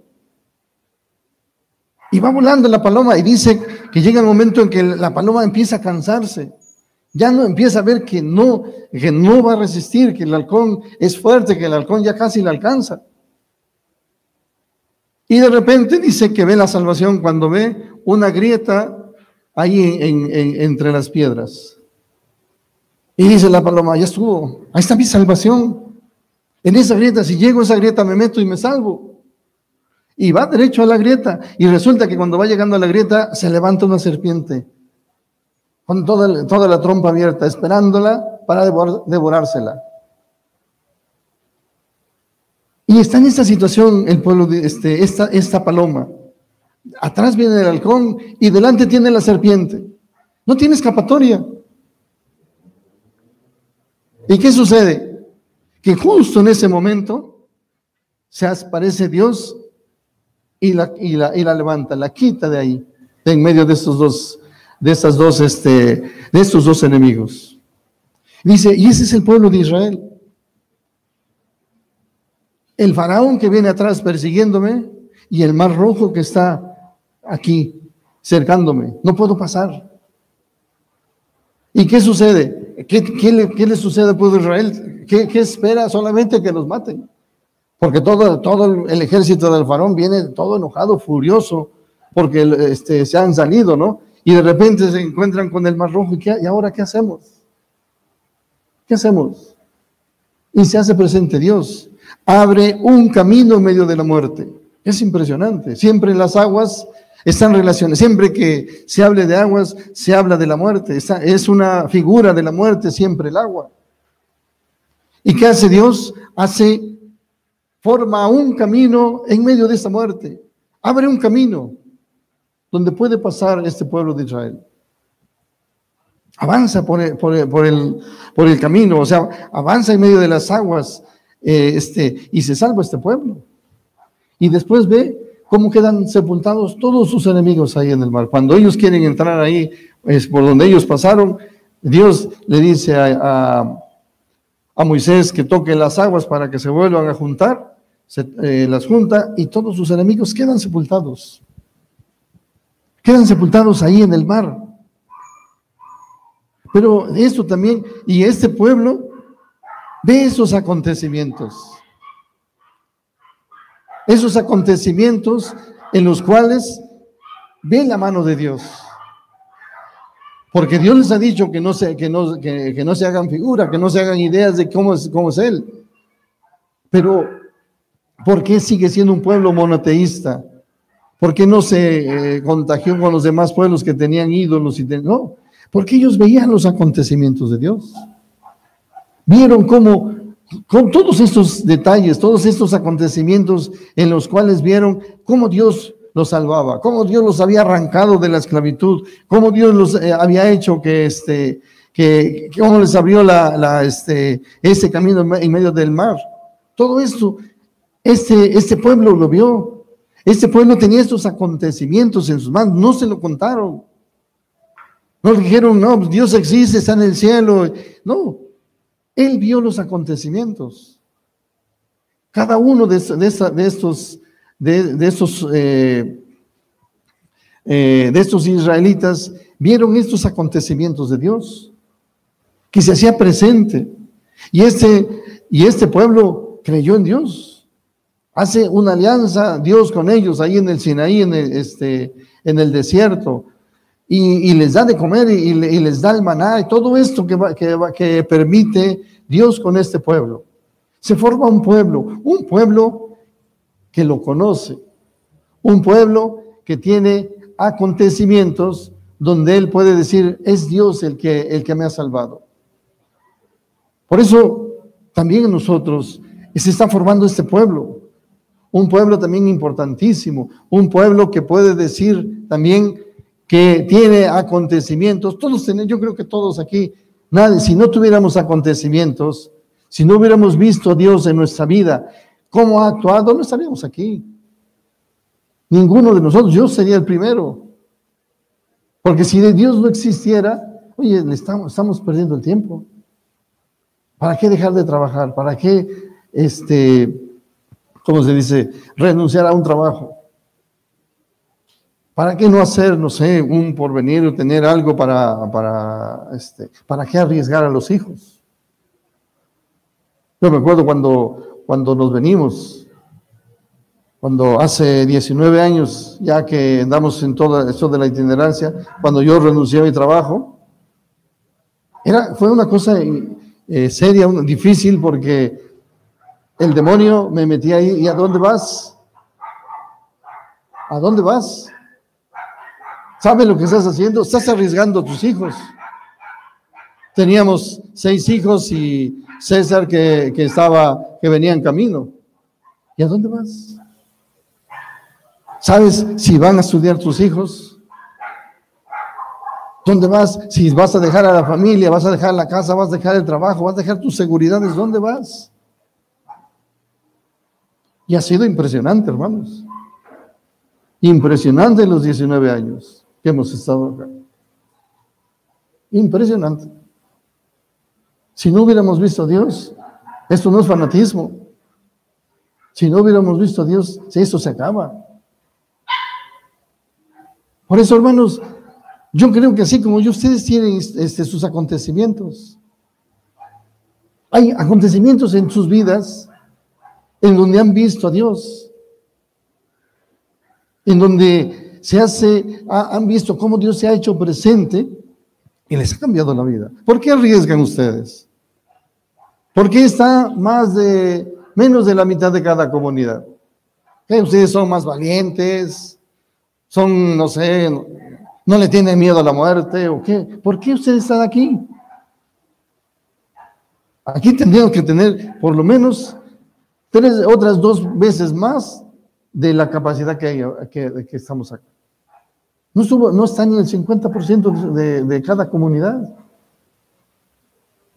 Y va volando la paloma y dice que llega el momento en que la paloma empieza a cansarse. Ya no empieza a ver que no, que no va a resistir, que el halcón es fuerte, que el halcón ya casi le alcanza. Y de repente dice que ve la salvación cuando ve una grieta ahí entre las piedras. Y dice la paloma, ya estuvo, ahí está mi salvación. En esa grieta, si llego a esa grieta me meto y me salvo y va derecho a la grieta. Y resulta que cuando va llegando a la grieta se levanta una serpiente con toda, toda la trompa abierta, esperándola para devorársela. Y está en esta situación el pueblo de este, esta, esta paloma. Atrás viene el halcón y delante tiene la serpiente. No tiene escapatoria. ¿Y qué sucede? Que justo en ese momento se aparece Dios y la, y la, y la levanta, la quita de ahí, de en medio de estos dos, de estas dos, este, de estos dos enemigos. Dice, y ese es el pueblo de Israel. El faraón que viene atrás persiguiéndome y el mar rojo que está aquí cercándome. No puedo pasar. ¿Y qué sucede? ¿Qué, qué, le, qué le, sucede al pueblo de Israel? ¿Qué, ¿Qué espera? Solamente que los maten. Porque todo, todo el ejército del faraón viene todo enojado, furioso, porque este, se han salido, ¿no? Y de repente se encuentran con el mar rojo. ¿Y, ¿Y ahora qué hacemos? ¿Qué hacemos? Y se hace presente Dios. Abre un camino en medio de la muerte. Es impresionante. Siempre las aguas están relacionadas. Siempre que se hable de aguas, se habla de la muerte. es una figura de la muerte siempre el agua. ¿Y qué hace Dios? Hace forma un camino en medio de esta muerte. Abre un camino donde puede pasar este pueblo de Israel. Avanza por el, por el, camino, o sea, avanza en medio de las aguas eh, este, y se salva este pueblo. Y después ve cómo quedan sepultados todos sus enemigos ahí en el mar. Cuando ellos quieren entrar ahí, es por donde ellos pasaron, Dios le dice a Moisés que toque las aguas para que se vuelvan a juntar, se, eh, las junta y todos sus enemigos quedan sepultados. Quedan sepultados ahí en el mar. Pero esto también, y este pueblo ve esos acontecimientos. Esos acontecimientos en los cuales ve la mano de Dios. Porque Dios les ha dicho que no se, que no, que, no se hagan figuras, que no se hagan ideas de cómo es, cómo es Él. Pero, ¿por qué sigue siendo un pueblo monoteísta? ¿Por qué no se eh, contagió con los demás pueblos que tenían ídolos? Y no, porque ellos veían los acontecimientos de Dios. Vieron cómo, con todos estos detalles, todos estos acontecimientos en los cuales vieron cómo Dios los salvaba, cómo Dios los había arrancado de la esclavitud, cómo Dios los eh, había hecho que este, que, cómo les abrió la, la, este, ese camino en medio del mar. Todo esto, este, este pueblo lo vio. Este pueblo tenía estos acontecimientos en sus manos, no se lo contaron. No dijeron, no, Dios existe, está en el cielo. No, él vio los acontecimientos. Cada uno de, de, de estos, de, estos, eh, eh, de estos israelitas vieron estos acontecimientos de Dios, que se hacía presente. Y este, y este pueblo creyó en Dios. Hace una alianza Dios con ellos ahí en el Sinaí, en el, este, en el desierto y, les da de comer y, les da el maná y todo esto que, que, que permite Dios con este pueblo. Se forma un pueblo, un pueblo que lo conoce, un pueblo que tiene acontecimientos donde él puede decir, es Dios el que, el que me ha salvado. Por eso también nosotros se está formando este pueblo, un pueblo también importantísimo, un pueblo que puede decir también que tiene acontecimientos, todos tenemos, yo creo que todos aquí, nadie, si no tuviéramos acontecimientos, si no hubiéramos visto a Dios en nuestra vida, cómo ha actuado, no estaríamos aquí. Ninguno de nosotros, yo sería el primero. Porque si de Dios no existiera, oye, estamos, estamos perdiendo el tiempo. ¿Para qué dejar de trabajar? ¿Para qué, este, cómo se dice, renunciar a un trabajo? ¿Para qué no hacer, no sé, un porvenir o tener algo para, para, este, para qué arriesgar a los hijos? Yo me acuerdo cuando, cuando nos venimos, cuando hace 19 años, ya que andamos en todo esto de la itinerancia, cuando yo renuncié a mi trabajo, era, fue una cosa eh, seria, difícil, porque el demonio me metía ahí, ¿y a dónde vas? ¿A dónde vas? ¿Sabes lo que estás haciendo? Estás arriesgando a tus hijos. Teníamos seis hijos y César que, estaba, que venía en camino. ¿Y a dónde vas? ¿Sabes si van a estudiar tus hijos? ¿Dónde vas? Si vas a dejar a la familia, vas a dejar la casa, vas a dejar el trabajo, vas a dejar tus seguridades, ¿dónde vas? Y ha sido impresionante, hermanos. Impresionante los 19 años que hemos estado acá. Impresionante. Si no hubiéramos visto a Dios, esto no es fanatismo. Si no hubiéramos visto a Dios, esto se acaba. Por eso, hermanos, yo creo que así como yo, ustedes tienen este, sus acontecimientos. Hay acontecimientos en sus vidas en donde han visto a Dios, en donde se hace, han visto cómo Dios se ha hecho presente y les ha cambiado la vida. ¿Por qué arriesgan ustedes? ¿Por qué está más de, menos de la mitad de cada comunidad? Ustedes son más valientes, son, no sé, no, le tienen miedo a la muerte o qué. ¿Por qué ustedes están aquí? Aquí tendríamos que tener por lo menos tres, otras dos veces más de la capacidad que, hay, que, que estamos acá. No, estuvo, no está ni el 50% de, de cada comunidad.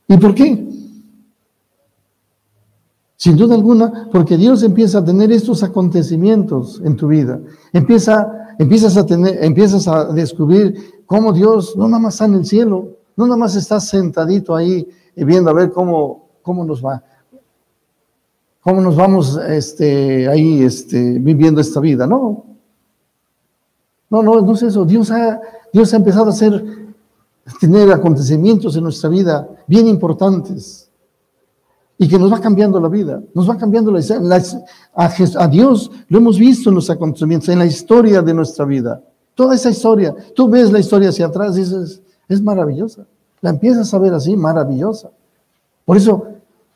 ¿Y por qué? Sin duda alguna, porque Dios empieza a tener estos acontecimientos en tu vida. Empieza, empiezas, a tener, empiezas a descubrir cómo Dios no nada más está en el cielo, no nada más está sentadito ahí viendo a ver cómo, cómo nos va cómo nos vamos este, ahí este, viviendo esta vida. No, no, no, no es eso. Dios ha, Dios ha empezado a hacer, tener acontecimientos en nuestra vida bien importantes y que nos va cambiando la vida, nos va cambiando la, la a, Dios lo hemos visto en los acontecimientos, en la historia de nuestra vida. Toda esa historia, tú ves la historia hacia atrás y dices, es maravillosa. La empiezas a ver así, maravillosa. Por eso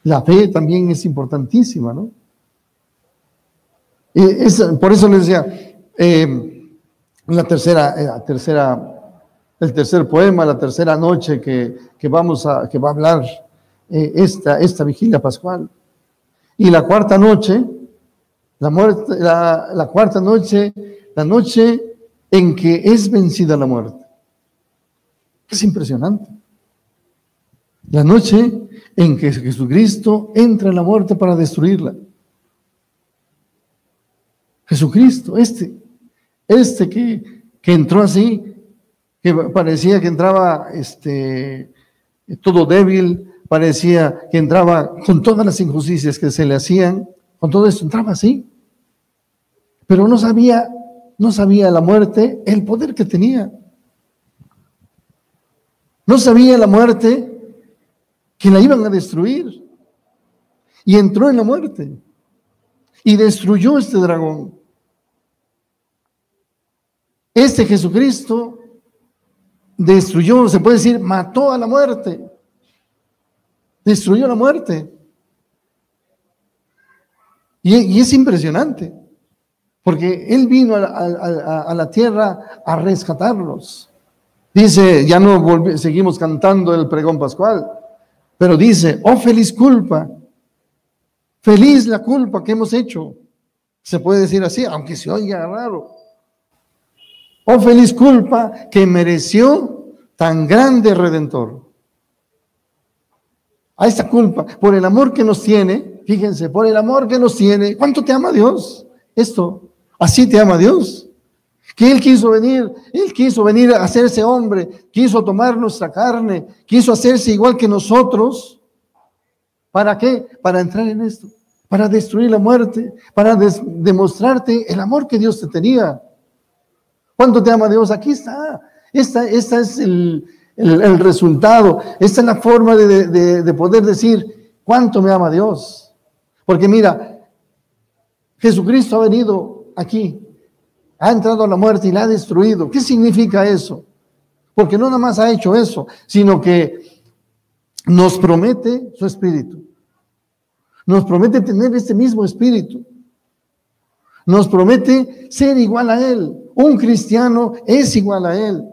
la fe también es importantísima, ¿no? Es, por eso les decía, eh, la tercera, eh, tercera, el tercer poema, la tercera noche que, vamos a, que va a hablar eh, esta, esta vigilia pascual. Y la cuarta noche, la, muerte, la, cuarta noche la noche en que es vencida la muerte. Es impresionante. La noche en que Jesucristo entra en la muerte para destruirla. Jesucristo, este, este que, que entró así, que parecía que entraba este, todo débil, parecía que entraba con todas las injusticias que se le hacían, con todo esto entraba así. Pero no sabía, no sabía la muerte, el poder que tenía. No sabía la muerte que la iban a destruir. Y entró en la muerte. Y destruyó este dragón. Este Jesucristo destruyó, se puede decir, mató a la muerte. Destruyó la muerte. Y, es impresionante, porque Él vino a, la tierra a rescatarlos. Dice, ya no seguimos cantando el pregón pascual, pero dice, oh feliz culpa, feliz la culpa que hemos hecho. Se puede decir así, aunque se oiga raro. Oh feliz culpa que mereció tan grande redentor. A esta culpa, por el amor que nos tiene, Fíjense, por el amor que nos tiene, ¿cuánto te ama Dios? Esto, así te ama Dios. Que Él quiso venir, Él quiso venir a hacerse hombre, quiso tomar nuestra carne, quiso hacerse igual que nosotros. ¿Para qué? Para entrar en esto, para destruir la muerte, para demostrarte el amor que Dios te tenía. ¿Cuánto te ama Dios? Aquí está. Esta, esta es el, resultado. Esta es la forma de poder decir cuánto me ama Dios. Porque mira, Jesucristo ha venido aquí, ha entrado a la muerte y la ha destruido. ¿Qué significa eso? Porque no nada más ha hecho eso, sino que nos promete su espíritu. Nos promete tener este mismo espíritu. Nos promete ser igual a Él. Un cristiano es igual a Él.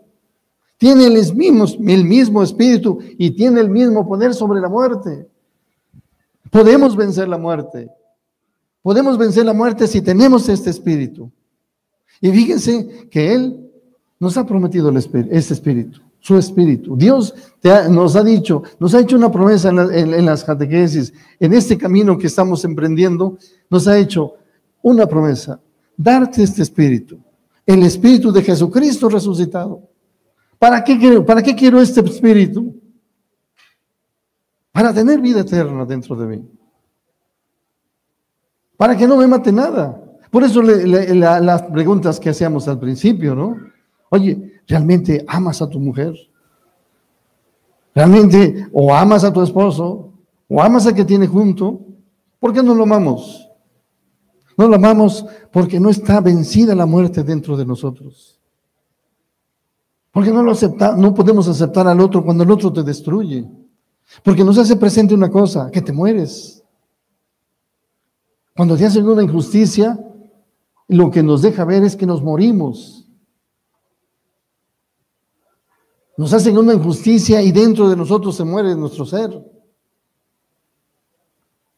Tiene el mismo, el mismo espíritu y tiene el mismo poder sobre la muerte. Podemos vencer la muerte. Podemos vencer la muerte si tenemos este espíritu. Y fíjense que Él nos ha prometido este espíritu, su espíritu. Dios nos ha dicho, nos ha hecho una promesa en, las catequesis, en este camino que estamos emprendiendo, nos ha hecho una promesa, darte este espíritu, el espíritu de Jesucristo resucitado. ¿Para qué quiero, para qué quiero este espíritu? para tener vida eterna dentro de mí. Para que no me mate nada. Por eso las preguntas que hacíamos al principio, ¿no? Oye, ¿realmente amas a tu mujer? ¿Realmente o amas a tu esposo? ¿O amas a que tiene junto? ¿Por qué no lo amamos? No lo amamos porque no está vencida la muerte dentro de nosotros. Porque no lo acepta, no podemos aceptar al otro cuando el otro te destruye. Porque nos hace presente una cosa, que te mueres. Cuando te hacen una injusticia, lo que nos deja ver es que nos morimos. Nos hacen una injusticia y dentro de nosotros se muere nuestro ser.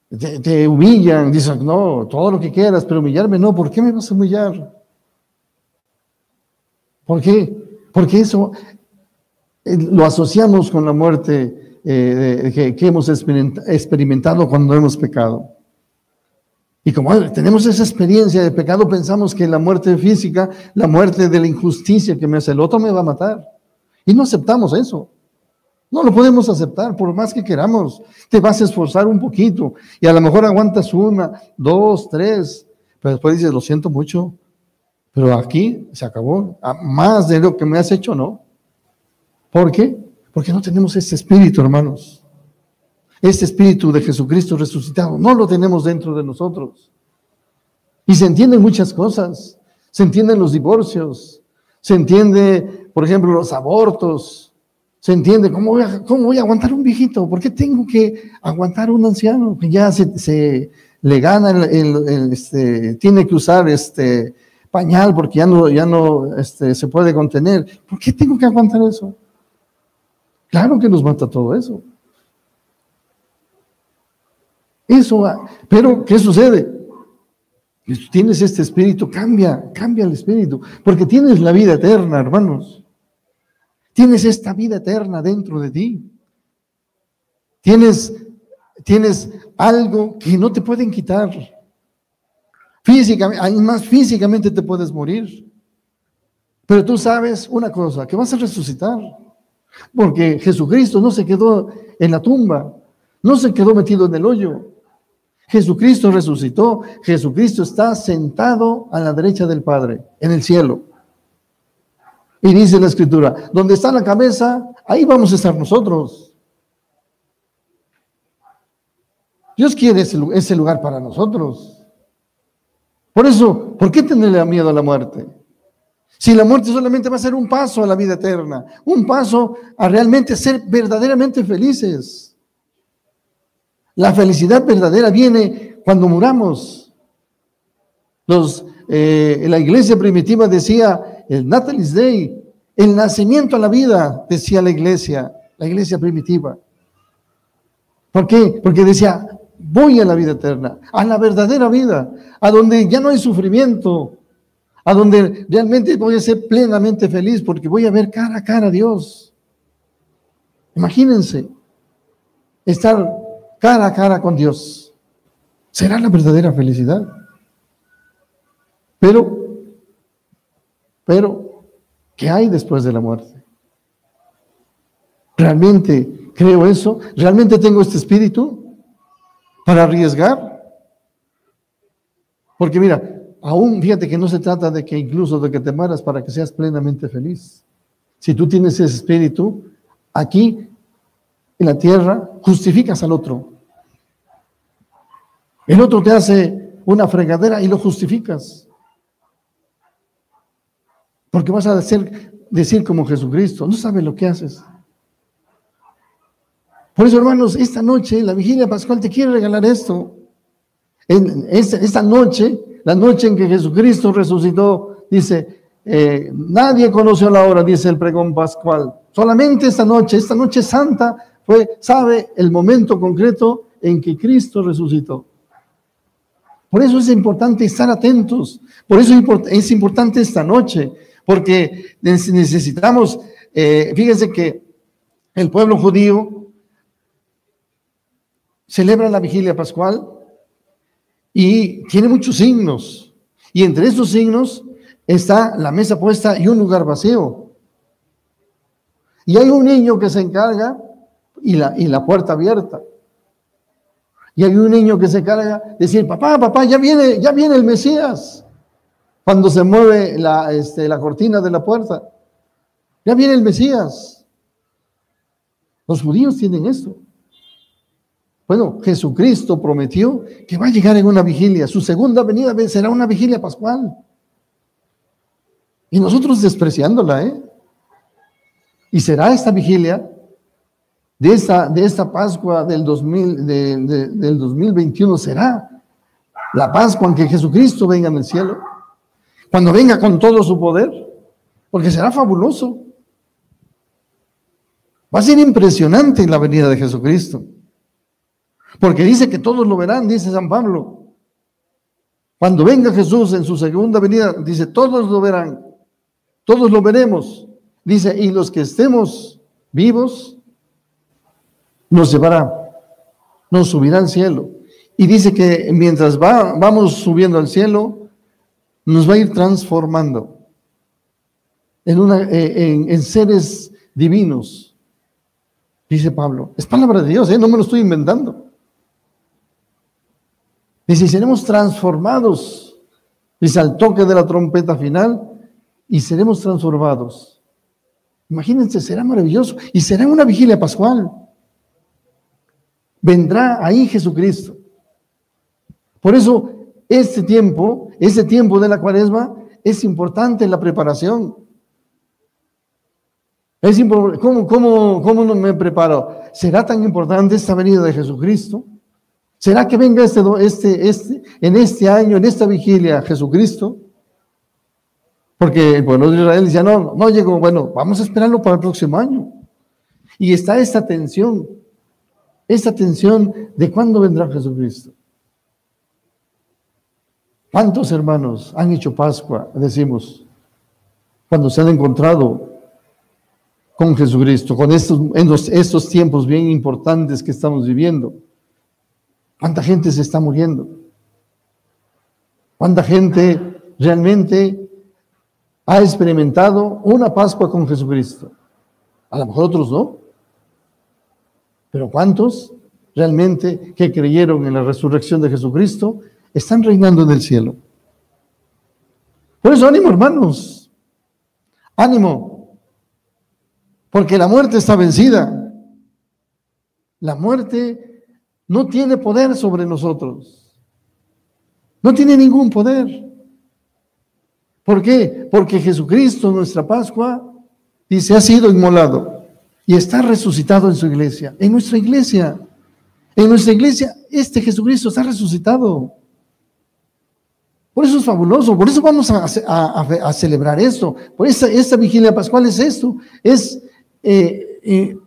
Te, humillan, dicen, no, todo lo que quieras, pero humillarme no, ¿por qué me vas a humillar? ¿Por qué? Porque eso eh, lo asociamos con la muerte eh, que, hemos experimentado cuando hemos pecado. Y como tenemos esa experiencia de pecado, pensamos que la muerte física, la muerte de la injusticia que me hace el otro, me va a matar. Y no aceptamos eso. No lo podemos aceptar, por más que queramos. Te vas a esforzar un poquito y a lo mejor aguantas una, dos, tres, pero después dices, lo siento mucho, pero aquí se acabó. Más de lo que me has hecho, ¿no? ¿Por qué? Porque no tenemos este espíritu, hermanos. Este espíritu de Jesucristo resucitado, no lo tenemos dentro de nosotros. Y se entienden muchas cosas. Se entienden los divorcios. Se entiende, por ejemplo, los abortos. Se entiende cómo voy a, cómo a aguantar un viejito. ¿Por qué tengo que aguantar un anciano que ya se, le gana el, este, tiene que usar este pañal porque ya no, ya no este, se puede contener? ¿Por qué tengo que aguantar eso? Claro que nos mata todo eso. Eso, pero ¿qué sucede? Tienes este espíritu, cambia, cambia el espíritu, porque tienes la vida eterna, hermanos. Tienes esta vida eterna dentro de ti. Tienes, tienes algo que no te pueden quitar. Físicamente, más físicamente te puedes morir. Pero tú sabes una cosa, que vas a resucitar. Porque Jesucristo no se quedó en la tumba, no se quedó metido en el hoyo. Jesucristo resucitó, Jesucristo está sentado a la derecha del Padre, en el cielo. Y dice la escritura, donde está la cabeza, ahí vamos a estar nosotros. Dios quiere ese, lugar para nosotros. Por eso, ¿por qué tenerle miedo a la muerte? Si la muerte solamente va a ser un paso a la vida eterna, un paso a realmente ser verdaderamente felices. La felicidad verdadera viene cuando muramos. Los, eh, la iglesia primitiva decía el Natalis Day, el nacimiento a la vida, decía la iglesia, la iglesia primitiva. ¿Por qué? Porque decía, voy a la vida eterna, a la verdadera vida, a donde ya no hay sufrimiento, a donde realmente voy a ser plenamente feliz porque voy a ver cara a cara a Dios. Imagínense estar cara a cara con Dios. Será la verdadera felicidad. Pero, pero, ¿qué hay después de la muerte? ¿Realmente creo eso? ¿Realmente tengo este espíritu para arriesgar? Porque mira, Aún fíjate que no se trata de que incluso de que te mueras para que seas plenamente feliz. Si tú tienes ese espíritu, aquí en la tierra justificas al otro. El otro te hace una fregadera y lo justificas. Porque vas a decir, decir como Jesucristo, no sabes lo que haces. Por eso, hermanos, esta noche, la vigilia pascual, te quiere regalar esto. En esta, noche la noche en que Jesucristo resucitó, dice, eh, nadie conoció la hora, dice el pregón pascual. Solamente esta noche, esta noche santa, fue, sabe el momento concreto en que Cristo resucitó. Por eso es importante estar atentos, por eso es importante esta noche, porque necesitamos, eh, fíjense que el pueblo judío celebra la vigilia pascual y tiene muchos signos. Y entre esos signos está la mesa puesta y un lugar vacío. Y hay un niño que se encarga y la, y la puerta abierta. Y hay un niño que se encarga de decir, papá, papá, ya viene, ya viene el Mesías. Cuando se mueve la, este, la cortina de la puerta. Ya viene el Mesías. Los judíos tienen esto. Bueno, Jesucristo prometió que va a llegar en una vigilia. Su segunda venida será una vigilia pascual. Y nosotros despreciándola, ¿eh? Y será esta vigilia de esta, de esta Pascua del, 2000, del 2021, será la Pascua en que Jesucristo venga en el cielo. Cuando venga con todo su poder, porque será fabuloso. Va a ser impresionante la venida de Jesucristo. Porque dice que todos lo verán, dice San Pablo. Cuando venga Jesús en su segunda venida, dice, todos lo verán, todos lo veremos. Dice, y los que estemos vivos, nos llevará, nos subirá al cielo. Y dice que mientras va, vamos subiendo al cielo, nos va a ir transformando en, una, eh, en, seres divinos, dice Pablo. Es palabra de Dios, ¿eh? no me lo estoy inventando. Dice, seremos transformados. Dice, al toque de la trompeta final, y seremos transformados. Imagínense, será maravilloso. Y será una vigilia pascual. Vendrá ahí Jesucristo. Por eso, este tiempo, este tiempo de la cuaresma, es importante en la preparación. Es ¿Cómo, cómo, ¿Cómo me preparo? ¿Será tan importante esta venida de Jesucristo? ¿Será que venga este, este, este, en este año, en esta vigilia, Jesucristo? Porque el pueblo de Israel decía, no, no llegó, bueno, vamos a esperarlo para el próximo año. Y está esta tensión, esta tensión de cuándo vendrá Jesucristo. ¿Cuántos hermanos han hecho Pascua, decimos, cuando se han encontrado con Jesucristo, con estos, en estos tiempos bien importantes que estamos viviendo? ¿Cuánta gente se está muriendo? ¿Cuánta gente realmente ha experimentado una Pascua con Jesucristo? A lo mejor otros no. Pero ¿cuántos realmente que creyeron en la resurrección de Jesucristo están reinando en el cielo? Por eso ánimo, hermanos. Ánimo. Porque la muerte está vencida. La muerte no tiene poder sobre nosotros. No tiene ningún poder. ¿Por qué? Porque Jesucristo, nuestra Pascua, dice, ha sido inmolado y está resucitado en su iglesia, en nuestra iglesia. En nuestra iglesia, este Jesucristo está resucitado. Por eso es fabuloso, por eso vamos a, celebrar esto. Por esta, vigilia pascual es esto, es eh, eh,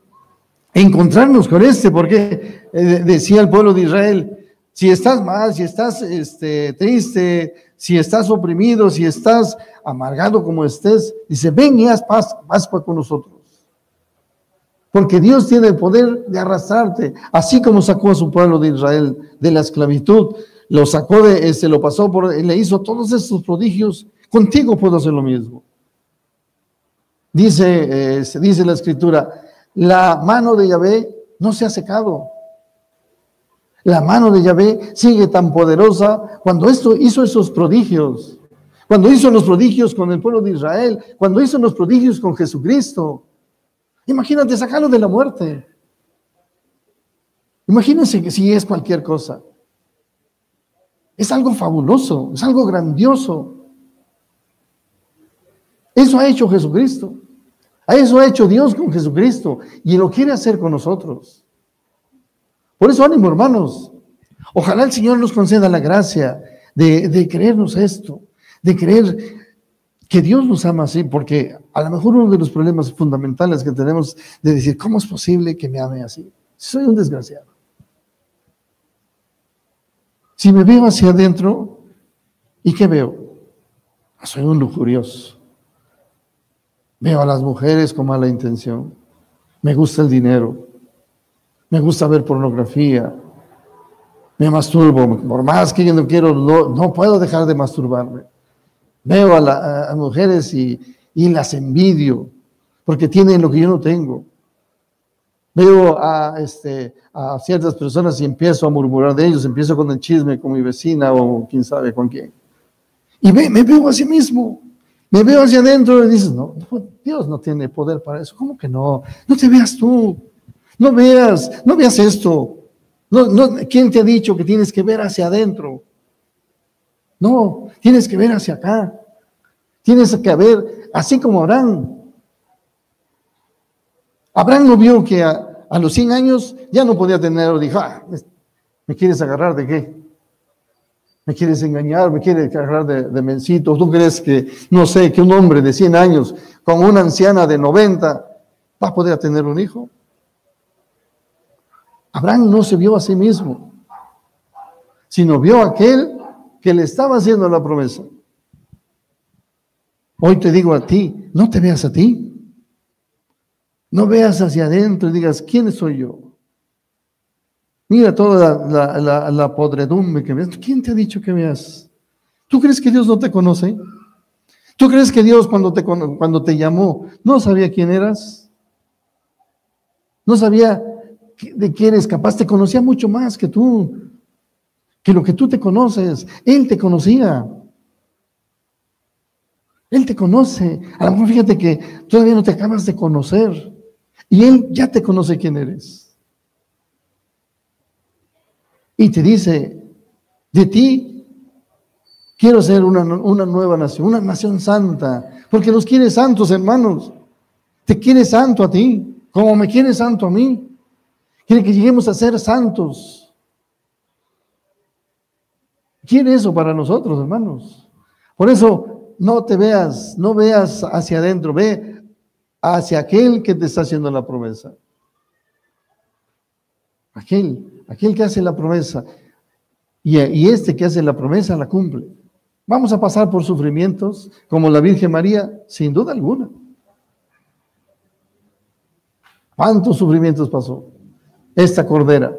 encontrarnos con este, porque eh, decía el pueblo de Israel, si estás mal, si estás este, triste, si estás oprimido, si estás amargado como estés, dice, ven y haz Pascua con nosotros. Porque Dios tiene el poder de arrastrarte, así como sacó a su pueblo de Israel de la esclavitud, lo sacó de, este, lo pasó por, le hizo todos estos prodigios, contigo puedo hacer lo mismo. Dice, eh, dice la escritura, la mano de Yahvé no se ha secado. La mano de Yahvé sigue tan poderosa cuando esto hizo esos prodigios, cuando hizo los prodigios con el pueblo de Israel, cuando hizo los prodigios con Jesucristo. Imagínate sacarlo de la muerte. Imagínense que si es cualquier cosa. Es algo fabuloso, es algo grandioso. Eso ha hecho Jesucristo. Eso ha hecho Dios con Jesucristo y lo quiere hacer con nosotros. Por eso ánimo, hermanos. Ojalá el Señor nos conceda la gracia de, creernos esto, de creer que Dios nos ama así, porque a lo mejor uno de los problemas fundamentales que tenemos de decir, ¿cómo es posible que me ame así? Soy un desgraciado. Si me veo hacia adentro, ¿y qué veo? Soy un lujurioso. Veo a las mujeres con mala intención. Me gusta el dinero. Me gusta ver pornografía. Me masturbo. Por más que yo no quiero, no, no puedo dejar de masturbarme. Veo a, las mujeres y, las envidio porque tienen lo que yo no tengo. Veo a, este, a ciertas personas y empiezo a murmurar de ellos, empiezo con el chisme con mi vecina o quién sabe con quién. Y me, me veo a sí mismo, me veo hacia adentro y dices, no, Dios no tiene poder para eso. ¿Cómo que no? No te veas tú, no veas, no veas esto. No, no, ¿Quién te ha dicho que tienes que ver hacia adentro? No, tienes que ver hacia acá. Tienes que ver, así como Abraham. Abraham no vio que a, los 100 años ya no podía tener, dijo, ah, ¿me quieres agarrar de qué? ¿Me quieres engañar? ¿Me quieres agarrar de, de mencito? ¿Tú crees que, no sé, que un hombre de 100 años con una anciana de 90 va a poder tener un hijo? Abraham no se vio a sí mismo, sino vio a aquel que le estaba haciendo la promesa. Hoy te digo a ti, no te veas a ti. No veas hacia adentro y digas, ¿quién soy yo? Mira toda la, podredumbre que ves. ¿Quién te ha dicho que veas? ¿Tú crees que Dios no te conoce? ¿Tú crees que Dios cuando te, cuando te llamó no sabía quién eras? No sabía de quién eres capaz, te conocía mucho más que tú que lo que tú te conoces, Él te conocía. Él te conoce. A lo mejor fíjate que todavía no te acabas de conocer. Y Él ya te conoce quién eres. Y te dice, de ti quiero ser una, una nueva nación, una nación santa. Porque nos quiere santos, hermanos. Te quiere santo a ti, como me quiere santo a mí. Quiere que lleguemos a ser santos. Quiere eso para nosotros, hermanos. Por eso no te veas, no veas hacia adentro, ve hacia aquel que te está haciendo la promesa. Aquel, aquel que hace la promesa. Y, y este que hace la promesa la cumple. Vamos a pasar por sufrimientos como la Virgen María, sin duda alguna. ¿Cuántos sufrimientos pasó esta cordera?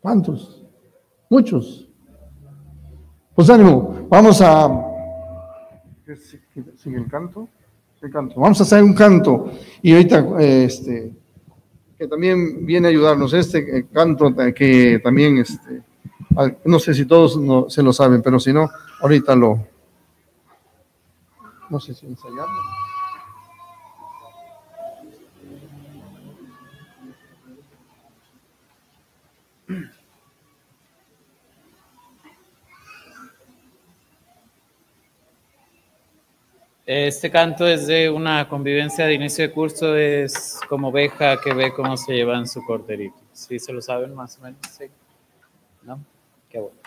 ¿Cuántos? Muchos. Pues ánimo, vamos a... ¿Sigue el canto? El canto. Vamos a hacer un canto y ahorita este, que también viene a ayudarnos este eh, canto que también este, no sé si todos no, se lo saben, pero si no, ahorita lo... No sé si ensayarlo. Este canto es de una convivencia de inicio de curso, es como oveja que ve cómo se llevan su corderito. ¿Sí se lo saben más o menos? Sí. ¿No? Qué bueno.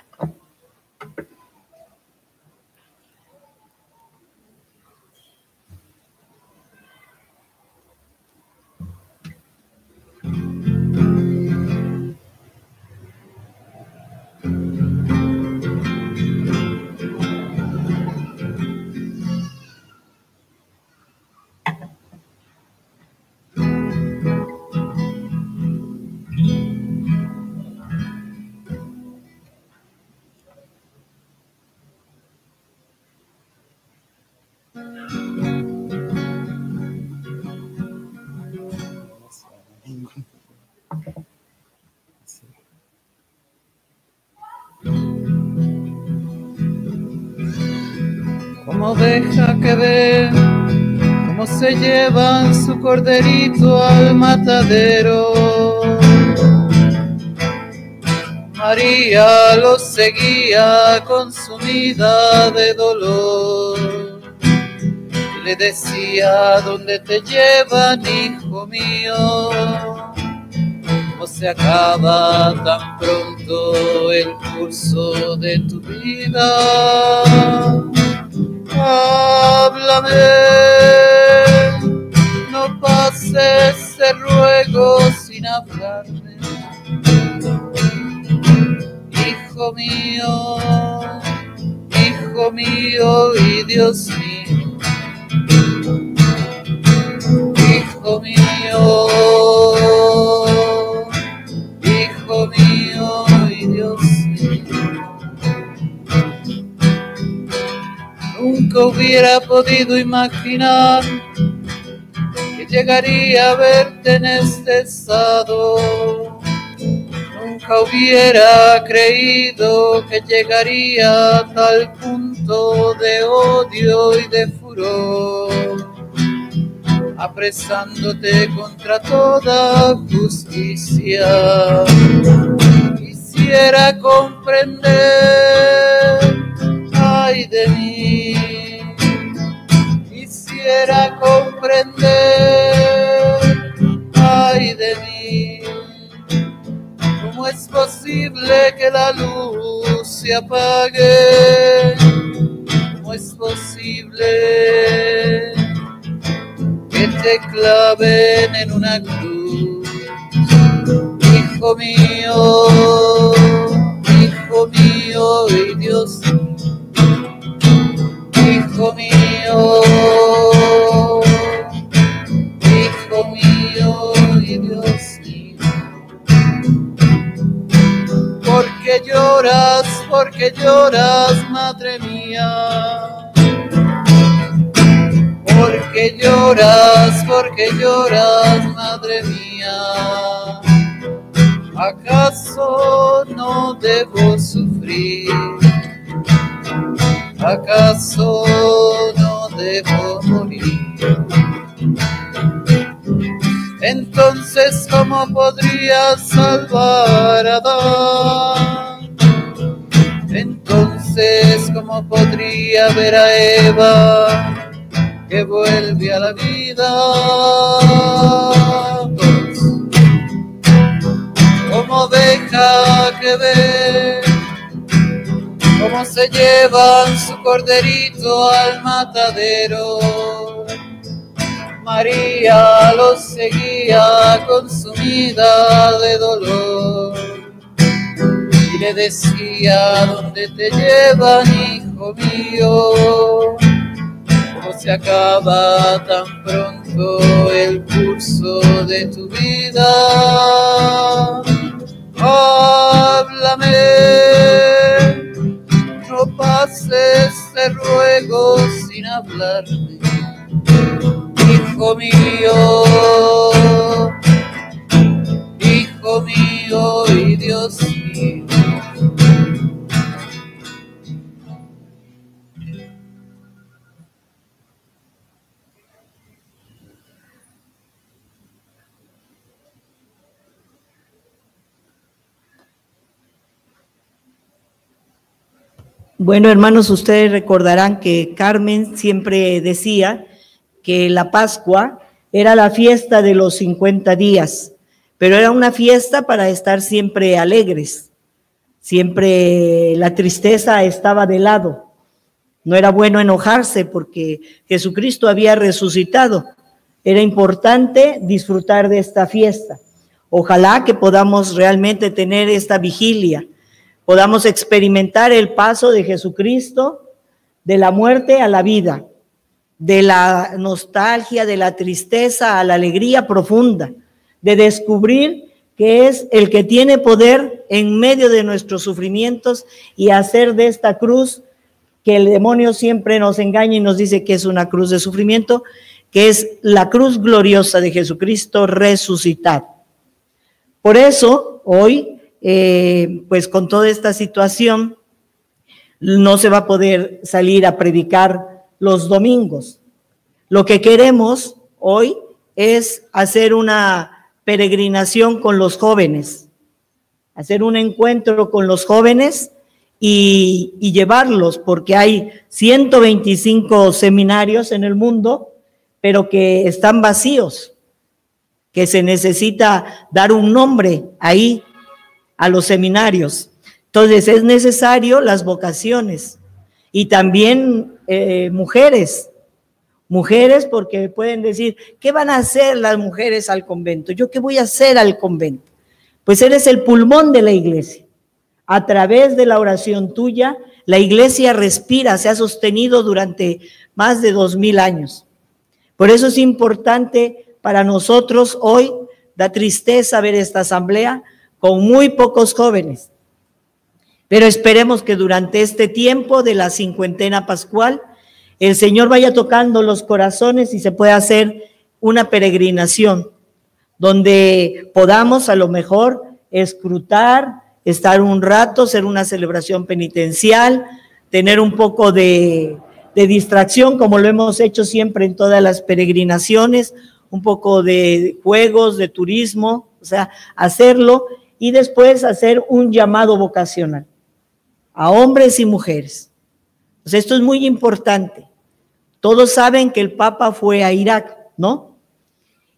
Oveja que ve cómo se llevan su corderito al matadero. María los seguía consumida de dolor. Le decía, ¿dónde te llevan, hijo mío? ¿Cómo se acaba tan pronto el curso de tu vida? Háblame, no pases el ruego sin hablarme. Hijo mío, hijo mío y Dios mío. Hijo mío, Nunca hubiera podido imaginar que llegaría a verte en este estado. Nunca hubiera creído que llegaría a tal punto de odio y de furor, apresándote contra toda justicia. Quisiera comprender, ay de mí, quisiera comprender, ay de mí. ¿Cómo es posible que la luz se apague? ¿Cómo es posible que te claven en una cruz? Hijo mío, hijo mío y Dios mío, hijo mío, Porque lloras, porque lloras, madre mía. Porque lloras, porque lloras, madre mía. ¿Acaso no debo sufrir? ¿Acaso no debo morir? Entonces, ¿cómo podría salvar a Adán? Entonces, ¿cómo podría ver a Eva que vuelve a la vida? Como oveja que ve cómo se llevan su corderito al matadero. María los seguía consumida de dolor. Y le decía, ¿dónde te llevan, hijo mío? ¿Cómo se acaba tan pronto el curso de tu vida? Háblame, no pases, te ruego sin hablarme, hijo mío hijo mío y Dios Bueno, hermanos, ustedes recordarán que Carmen siempre decía que la Pascua era la fiesta de los 50 días pero era una fiesta para estar siempre alegres. Siempre la tristeza estaba de lado. No era bueno enojarse porque Jesucristo había resucitado. Era importante disfrutar de esta fiesta. Ojalá que podamos realmente tener esta vigilia, podamos experimentar el paso de Jesucristo de la muerte a la vida, de la nostalgia, de la tristeza a la alegría profunda de descubrir que es el que tiene poder en medio de nuestros sufrimientos y hacer de esta cruz que el demonio siempre nos engaña y nos dice que es una cruz de sufrimiento, que es la cruz gloriosa de Jesucristo resucitado. Por eso, hoy, eh, pues con toda esta situación, no se va a poder salir a predicar los domingos. Lo que queremos hoy es hacer una peregrinación con los jóvenes, hacer un encuentro con los jóvenes y, llevarlos, porque hay 125 seminarios en el mundo, pero que están vacíos, que se necesita dar un nombre ahí a los seminarios. Entonces es necesario las vocaciones y también eh, mujeres Mujeres porque pueden decir, ¿qué van a hacer las mujeres al convento? ¿Yo qué voy a hacer al convento? Pues eres el pulmón de la iglesia. A través de la oración tuya, la iglesia respira, se ha sostenido durante más de dos mil años. Por eso es importante para nosotros hoy, da tristeza ver esta asamblea con muy pocos jóvenes. Pero esperemos que durante este tiempo de la cincuentena pascual, el Señor vaya tocando los corazones y se pueda hacer una peregrinación donde podamos a lo mejor escrutar, estar un rato, ser una celebración penitencial, tener un poco de, de distracción, como lo hemos hecho siempre en todas las peregrinaciones, un poco de juegos, de turismo, o sea, hacerlo y después hacer un llamado vocacional a hombres y mujeres. Pues esto es muy importante. Todos saben que el Papa fue a Irak, ¿no?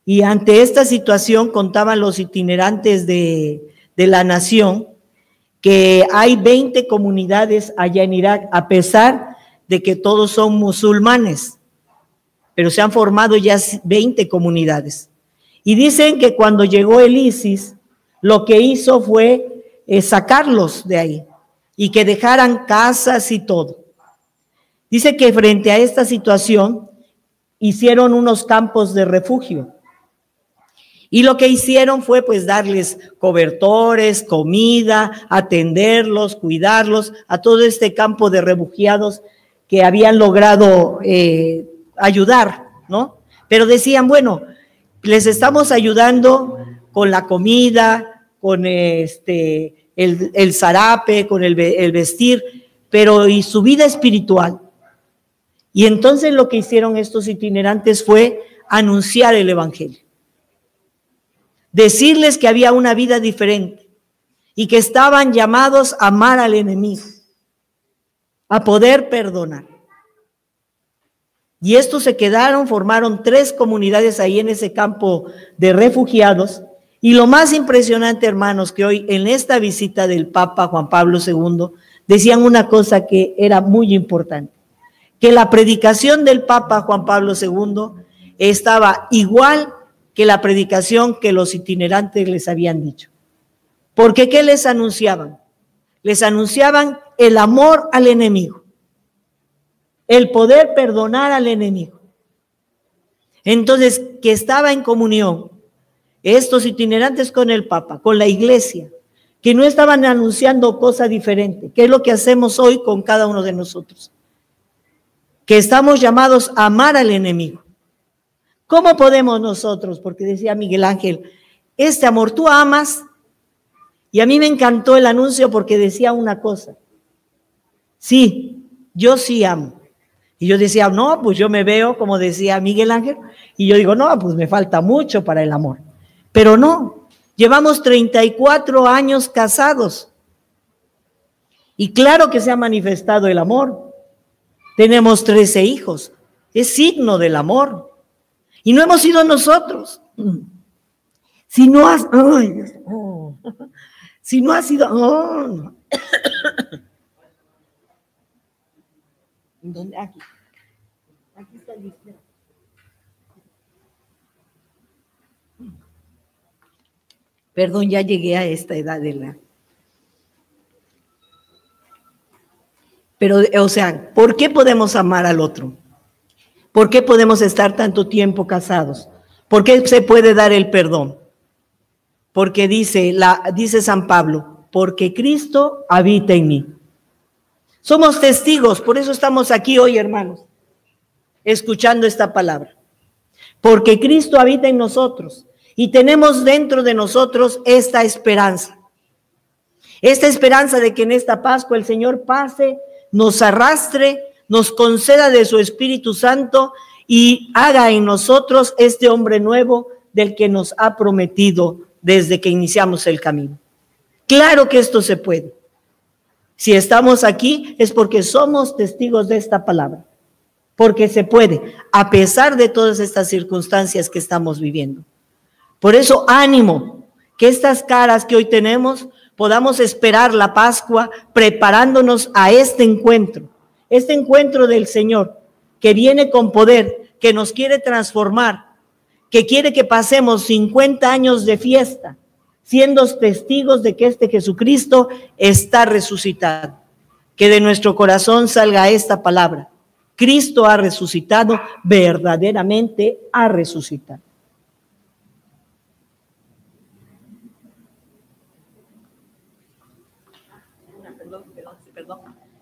Y ante esta situación contaban los itinerantes de, de la nación que hay 20 comunidades allá en Irak, a pesar de que todos son musulmanes, pero se han formado ya 20 comunidades. Y dicen que cuando llegó el ISIS, lo que hizo fue eh, sacarlos de ahí y que dejaran casas y todo. Dice que frente a esta situación hicieron unos campos de refugio. Y lo que hicieron fue pues darles cobertores, comida, atenderlos, cuidarlos a todo este campo de refugiados que habían logrado eh, ayudar, ¿no? Pero decían, bueno, les estamos ayudando con la comida, con este, el, el zarape, con el, el vestir, pero ¿y su vida espiritual? Y entonces lo que hicieron estos itinerantes fue anunciar el Evangelio. Decirles que había una vida diferente y que estaban llamados a amar al enemigo, a poder perdonar. Y estos se quedaron, formaron tres comunidades ahí en ese campo de refugiados. Y lo más impresionante, hermanos, que hoy en esta visita del Papa Juan Pablo II decían una cosa que era muy importante que la predicación del Papa Juan Pablo II estaba igual que la predicación que los itinerantes les habían dicho. Porque ¿qué les anunciaban? les anunciaban el amor al enemigo, el poder perdonar al enemigo. Entonces, que estaba en comunión estos itinerantes con el Papa, con la iglesia, que no estaban anunciando cosa diferente, que es lo que hacemos hoy con cada uno de nosotros, que estamos llamados a amar al enemigo. ¿Cómo podemos nosotros? Porque decía Miguel Ángel, este amor tú amas, y a mí me encantó el anuncio porque decía una cosa, sí, yo sí amo. Y yo decía, no, pues yo me veo, como decía Miguel Ángel, y yo digo, no, pues me falta mucho para el amor. Pero no, llevamos 34 años casados. Y claro que se ha manifestado el amor. Tenemos 13 hijos. Es signo del amor. Y no hemos sido nosotros. Si no has, si no ha sido, ¿Dónde? Aquí Perdón, ya llegué a esta edad de la... Pero, o sea, ¿por qué podemos amar al otro? ¿Por qué podemos estar tanto tiempo casados? ¿Por qué se puede dar el perdón? Porque dice, la, dice San Pablo, porque Cristo habita en mí. Somos testigos, por eso estamos aquí hoy, hermanos, escuchando esta palabra. Porque Cristo habita en nosotros y tenemos dentro de nosotros esta esperanza. Esta esperanza de que en esta Pascua el Señor pase, nos arrastre, nos conceda de su Espíritu Santo y haga en nosotros este hombre nuevo del que nos ha prometido desde que iniciamos el camino. Claro que esto se puede. Si estamos aquí es porque somos testigos de esta palabra, porque se puede, a pesar de todas estas circunstancias que estamos viviendo. Por eso, ánimo, que estas caras que hoy tenemos podamos esperar la Pascua preparándonos a este encuentro, este encuentro del Señor, que viene con poder, que nos quiere transformar, que quiere que pasemos 50 años de fiesta, siendo testigos de que este Jesucristo está resucitado. Que de nuestro corazón salga esta palabra. Cristo ha resucitado, verdaderamente ha resucitado.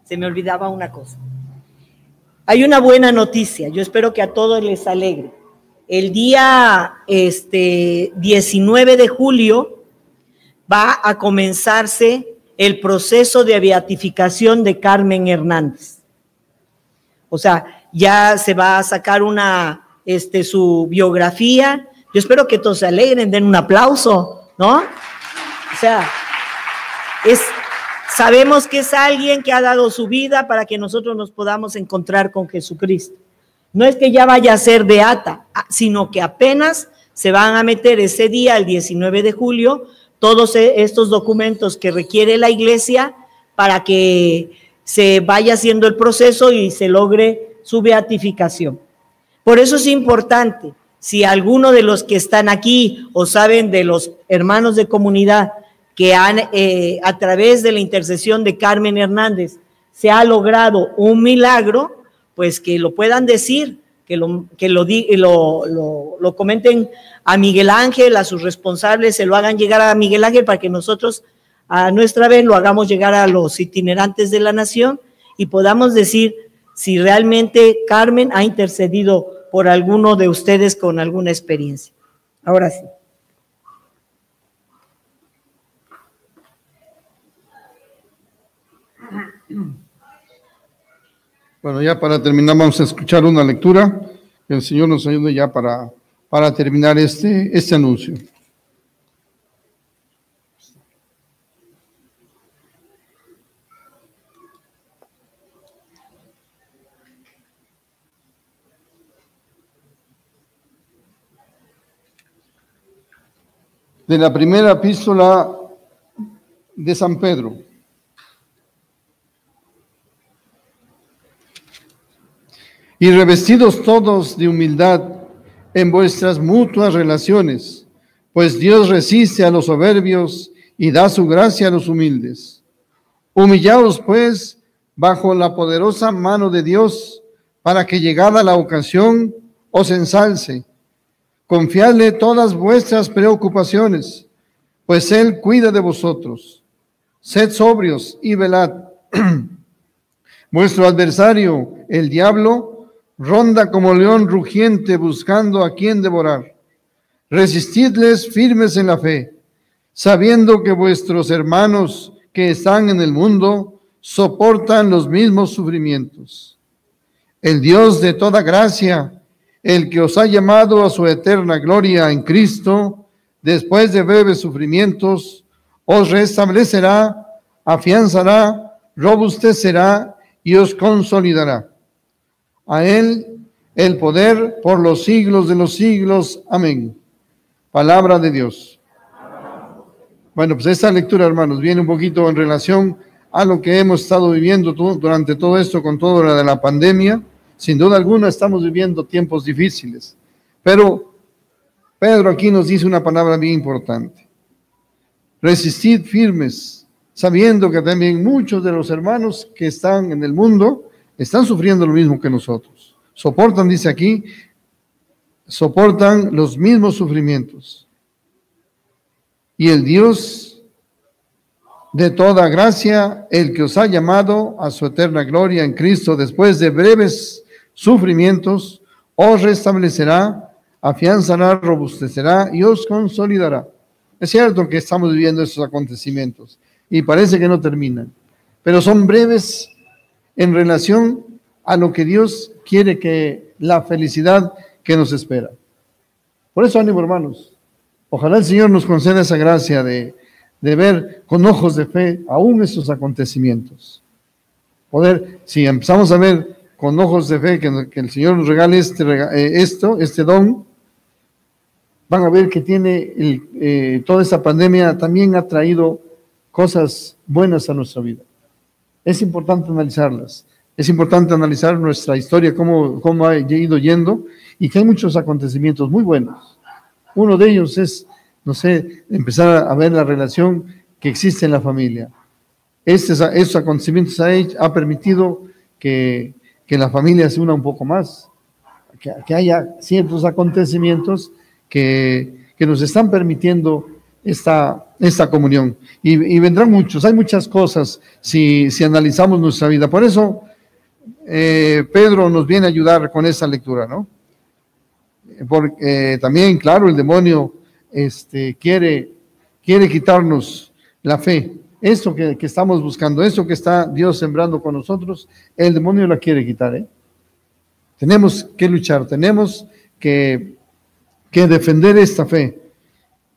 Se me olvidaba una cosa. Hay una buena noticia, yo espero que a todos les alegre. El día este, 19 de julio va a comenzarse el proceso de beatificación de Carmen Hernández. O sea, ya se va a sacar una, este, su biografía. Yo espero que todos se alegren, den un aplauso, ¿no? O sea, es, sabemos que es alguien que ha dado su vida para que nosotros nos podamos encontrar con Jesucristo. No es que ya vaya a ser beata, sino que apenas se van a meter ese día, el 19 de julio, todos e, estos documentos que requiere la iglesia para que se vaya haciendo el proceso y se logre su beatificación. Por eso es importante, si alguno de los que están aquí o saben de los hermanos de comunidad que han, eh, a través de la intercesión de Carmen Hernández, se ha logrado un milagro, pues que lo puedan decir, que lo, que lo, lo, lo, comenten a Miguel Ángel, a sus responsables, se lo hagan llegar a Miguel Ángel para que nosotros a nuestra vez lo hagamos llegar a los itinerantes de la nación y podamos decir si realmente Carmen ha intercedido por alguno de ustedes con alguna experiencia. Ahora sí. Bueno, ya para terminar vamos a escuchar una lectura. Que el Señor nos ayude ya para, para terminar este, este anuncio. De la primera epístola de San Pedro. Y revestidos todos de humildad en vuestras mutuas relaciones, pues Dios resiste a los soberbios y da su gracia a los humildes. Humillaos pues bajo la poderosa mano de Dios, para que llegada la ocasión os ensalce. Confiadle todas vuestras preocupaciones, pues Él cuida de vosotros. Sed sobrios y velad. Vuestro adversario, el diablo, ronda como león rugiente buscando a quien devorar. Resistidles firmes en la fe, sabiendo que vuestros hermanos que están en el mundo soportan los mismos sufrimientos. El Dios de toda gracia, el que os ha llamado a su eterna gloria en Cristo, después de breves sufrimientos, os restablecerá, afianzará, robustecerá y os consolidará. A Él el poder por los siglos de los siglos. Amén. Palabra de Dios. Bueno, pues esta lectura, hermanos, viene un poquito en relación a lo que hemos estado viviendo durante todo esto con todo lo de la pandemia. Sin duda alguna estamos viviendo tiempos difíciles, pero Pedro aquí nos dice una palabra bien importante. Resistid firmes, sabiendo que también muchos de los hermanos que están en el mundo están sufriendo lo mismo que nosotros. Soportan, dice aquí, soportan los mismos sufrimientos. Y el Dios de toda gracia, el que os ha llamado a su eterna gloria en Cristo después de breves sufrimientos, os restablecerá, afianzará, robustecerá y os consolidará. Es cierto que estamos viviendo esos acontecimientos y parece que no terminan, pero son breves en relación a lo que Dios quiere que la felicidad que nos espera. Por eso ánimo hermanos, ojalá el Señor nos conceda esa gracia de de ver con ojos de fe aún estos acontecimientos. Poder, si empezamos a ver con ojos de fe que, el Señor nos regale este, eh, esto, este don, van a ver que tiene eh, toda esta pandemia también ha traído cosas buenas a nuestra vida. Es importante analizarlas. Es importante analizar nuestra historia, cómo, cómo ha ido yendo y que hay muchos acontecimientos muy buenos. Uno de ellos es no sé, empezar a ver la relación que existe en la familia. Estos, estos acontecimientos ha, ha permitido que, la familia se una un poco más, que, haya ciertos acontecimientos que, nos están permitiendo esta, esta comunión. Y, vendrán muchos, hay muchas cosas si, si analizamos nuestra vida. Por eso eh, Pedro nos viene a ayudar con esa lectura, ¿no? Porque eh, también, claro, el demonio este, quiere, quiere quitarnos la fe. Eso que, estamos buscando, eso que está Dios sembrando con nosotros, el demonio la quiere quitar. ¿eh? Tenemos que luchar, tenemos que, que defender esta fe.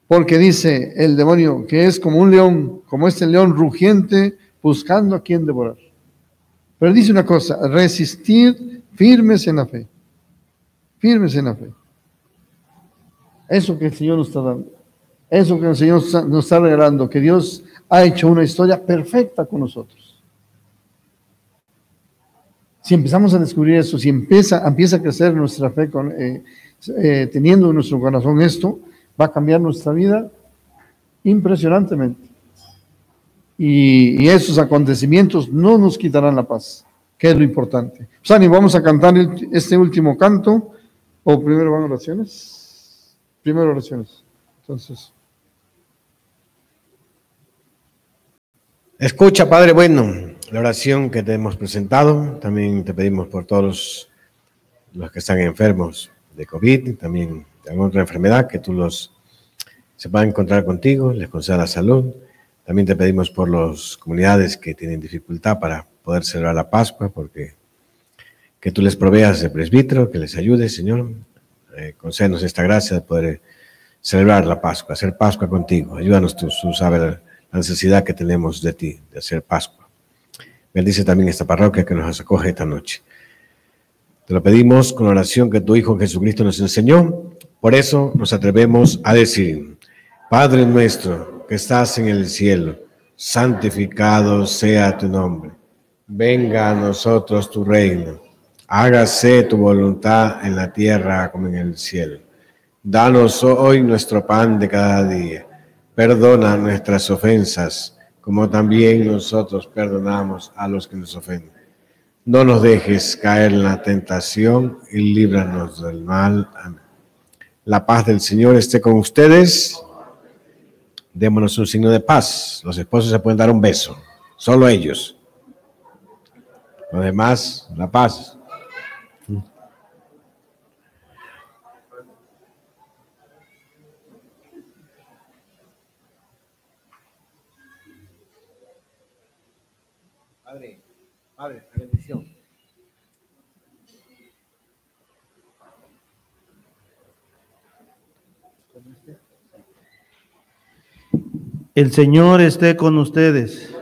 Porque dice el demonio que es como un león, como este león rugiente, buscando a quien devorar. Pero dice una cosa, resistir firmes en la fe. Firmes en la fe. Eso que el Señor nos está dando. Eso que el Señor nos está regalando, que Dios ha hecho una historia perfecta con nosotros. Si empezamos a descubrir eso, si empieza, empieza a crecer nuestra fe con, eh, eh, teniendo en nuestro corazón esto, va a cambiar nuestra vida impresionantemente. Y, esos acontecimientos no nos quitarán la paz, que es lo importante. Sani, vamos a cantar este último canto, o primero van oraciones. Primero oraciones. Entonces. Escucha, Padre bueno, la oración que te hemos presentado. También te pedimos por todos los que están enfermos de COVID, también alguna otra enfermedad, que tú los se puedan encontrar contigo, les conceda la salud. También te pedimos por las comunidades que tienen dificultad para poder celebrar la Pascua, porque que tú les proveas de presbítero, que les ayude, Señor, eh, concédenos esta gracia de poder celebrar la Pascua, hacer Pascua contigo. Ayúdanos tú, tú sabes la necesidad que tenemos de ti, de hacer Pascua. Bendice también esta parroquia que nos acoge esta noche. Te lo pedimos con la oración que tu Hijo Jesucristo nos enseñó. Por eso nos atrevemos a decir, Padre nuestro que estás en el cielo, santificado sea tu nombre. Venga a nosotros tu reino hágase tu voluntad en la tierra como en el cielo. Danos hoy nuestro pan de cada día. Perdona nuestras ofensas como también nosotros perdonamos a los que nos ofenden. No nos dejes caer en la tentación y líbranos del mal. Amén. La paz del Señor esté con ustedes. Démonos un signo de paz. Los esposos se pueden dar un beso, solo ellos. Los demás, la paz. El Señor esté con ustedes.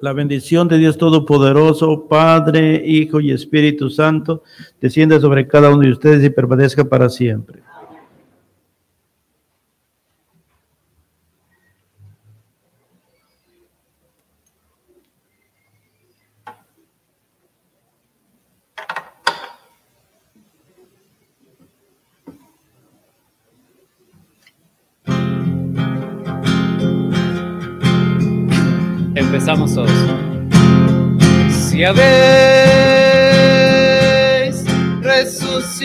La bendición de Dios Todopoderoso, Padre, Hijo y Espíritu Santo, descienda sobre cada uno de ustedes y permanezca para siempre.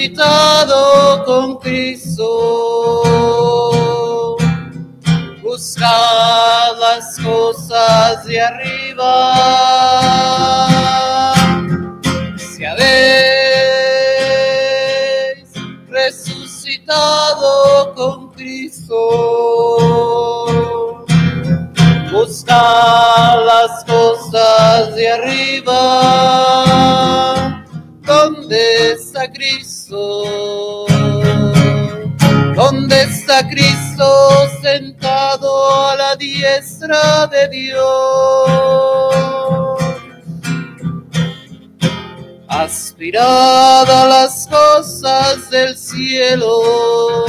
Resucitado con Cristo, buscad las cosas de arriba. Si habéis resucitado con Cristo, buscar las cosas de arriba, donde está donde está Cristo sentado a la diestra de Dios. Aspirad a las cosas del cielo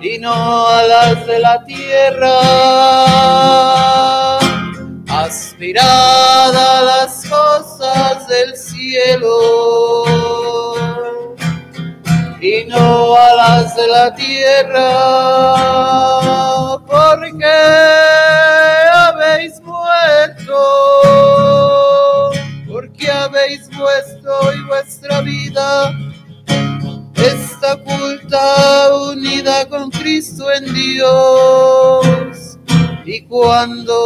y no a las de la tierra. Aspirad a las cosas del cielo de la tierra, porque habéis muerto, porque habéis muerto y vuestra vida está oculta, unida con Cristo en Dios. Y cuando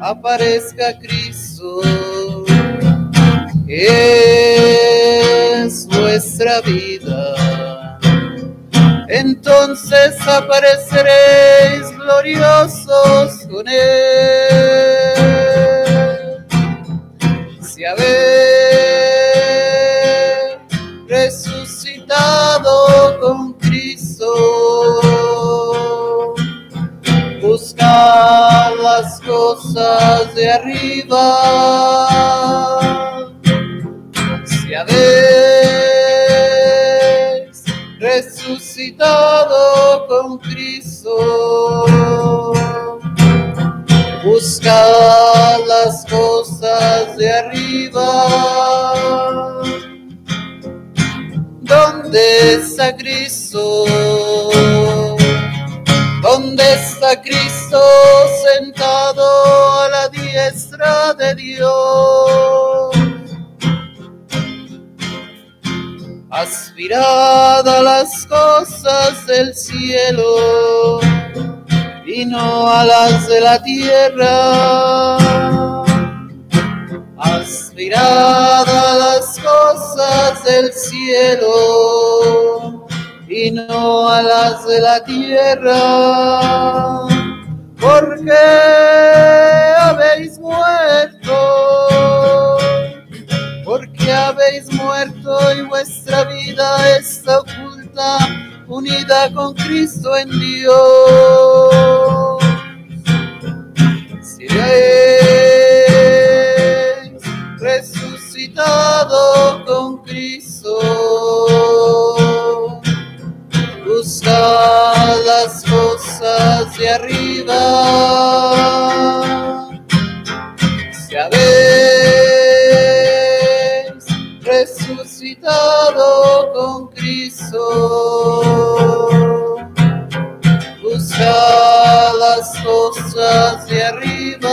aparezca Cristo, es vuestra vida. Entonces apareceréis gloriosos con Él si habéis resucitado con Cristo, buscad las cosas de arriba. Resucitado con Cristo, buscad las cosas de arriba. ¿Dónde está Cristo? ¿Dónde está Cristo sentado a la diestra de Dios? Aspirad a las cosas del cielo y no a las de la tierra. Aspirad a las cosas del cielo y no a las de la tierra, porque habéis muerto, porque habéis muerto y vuestra vida está oculta unida con Cristo en Dios. Resucitado con Cristo, buscad las cosas de arriba. Si corazón. Busca las cosas de arriba.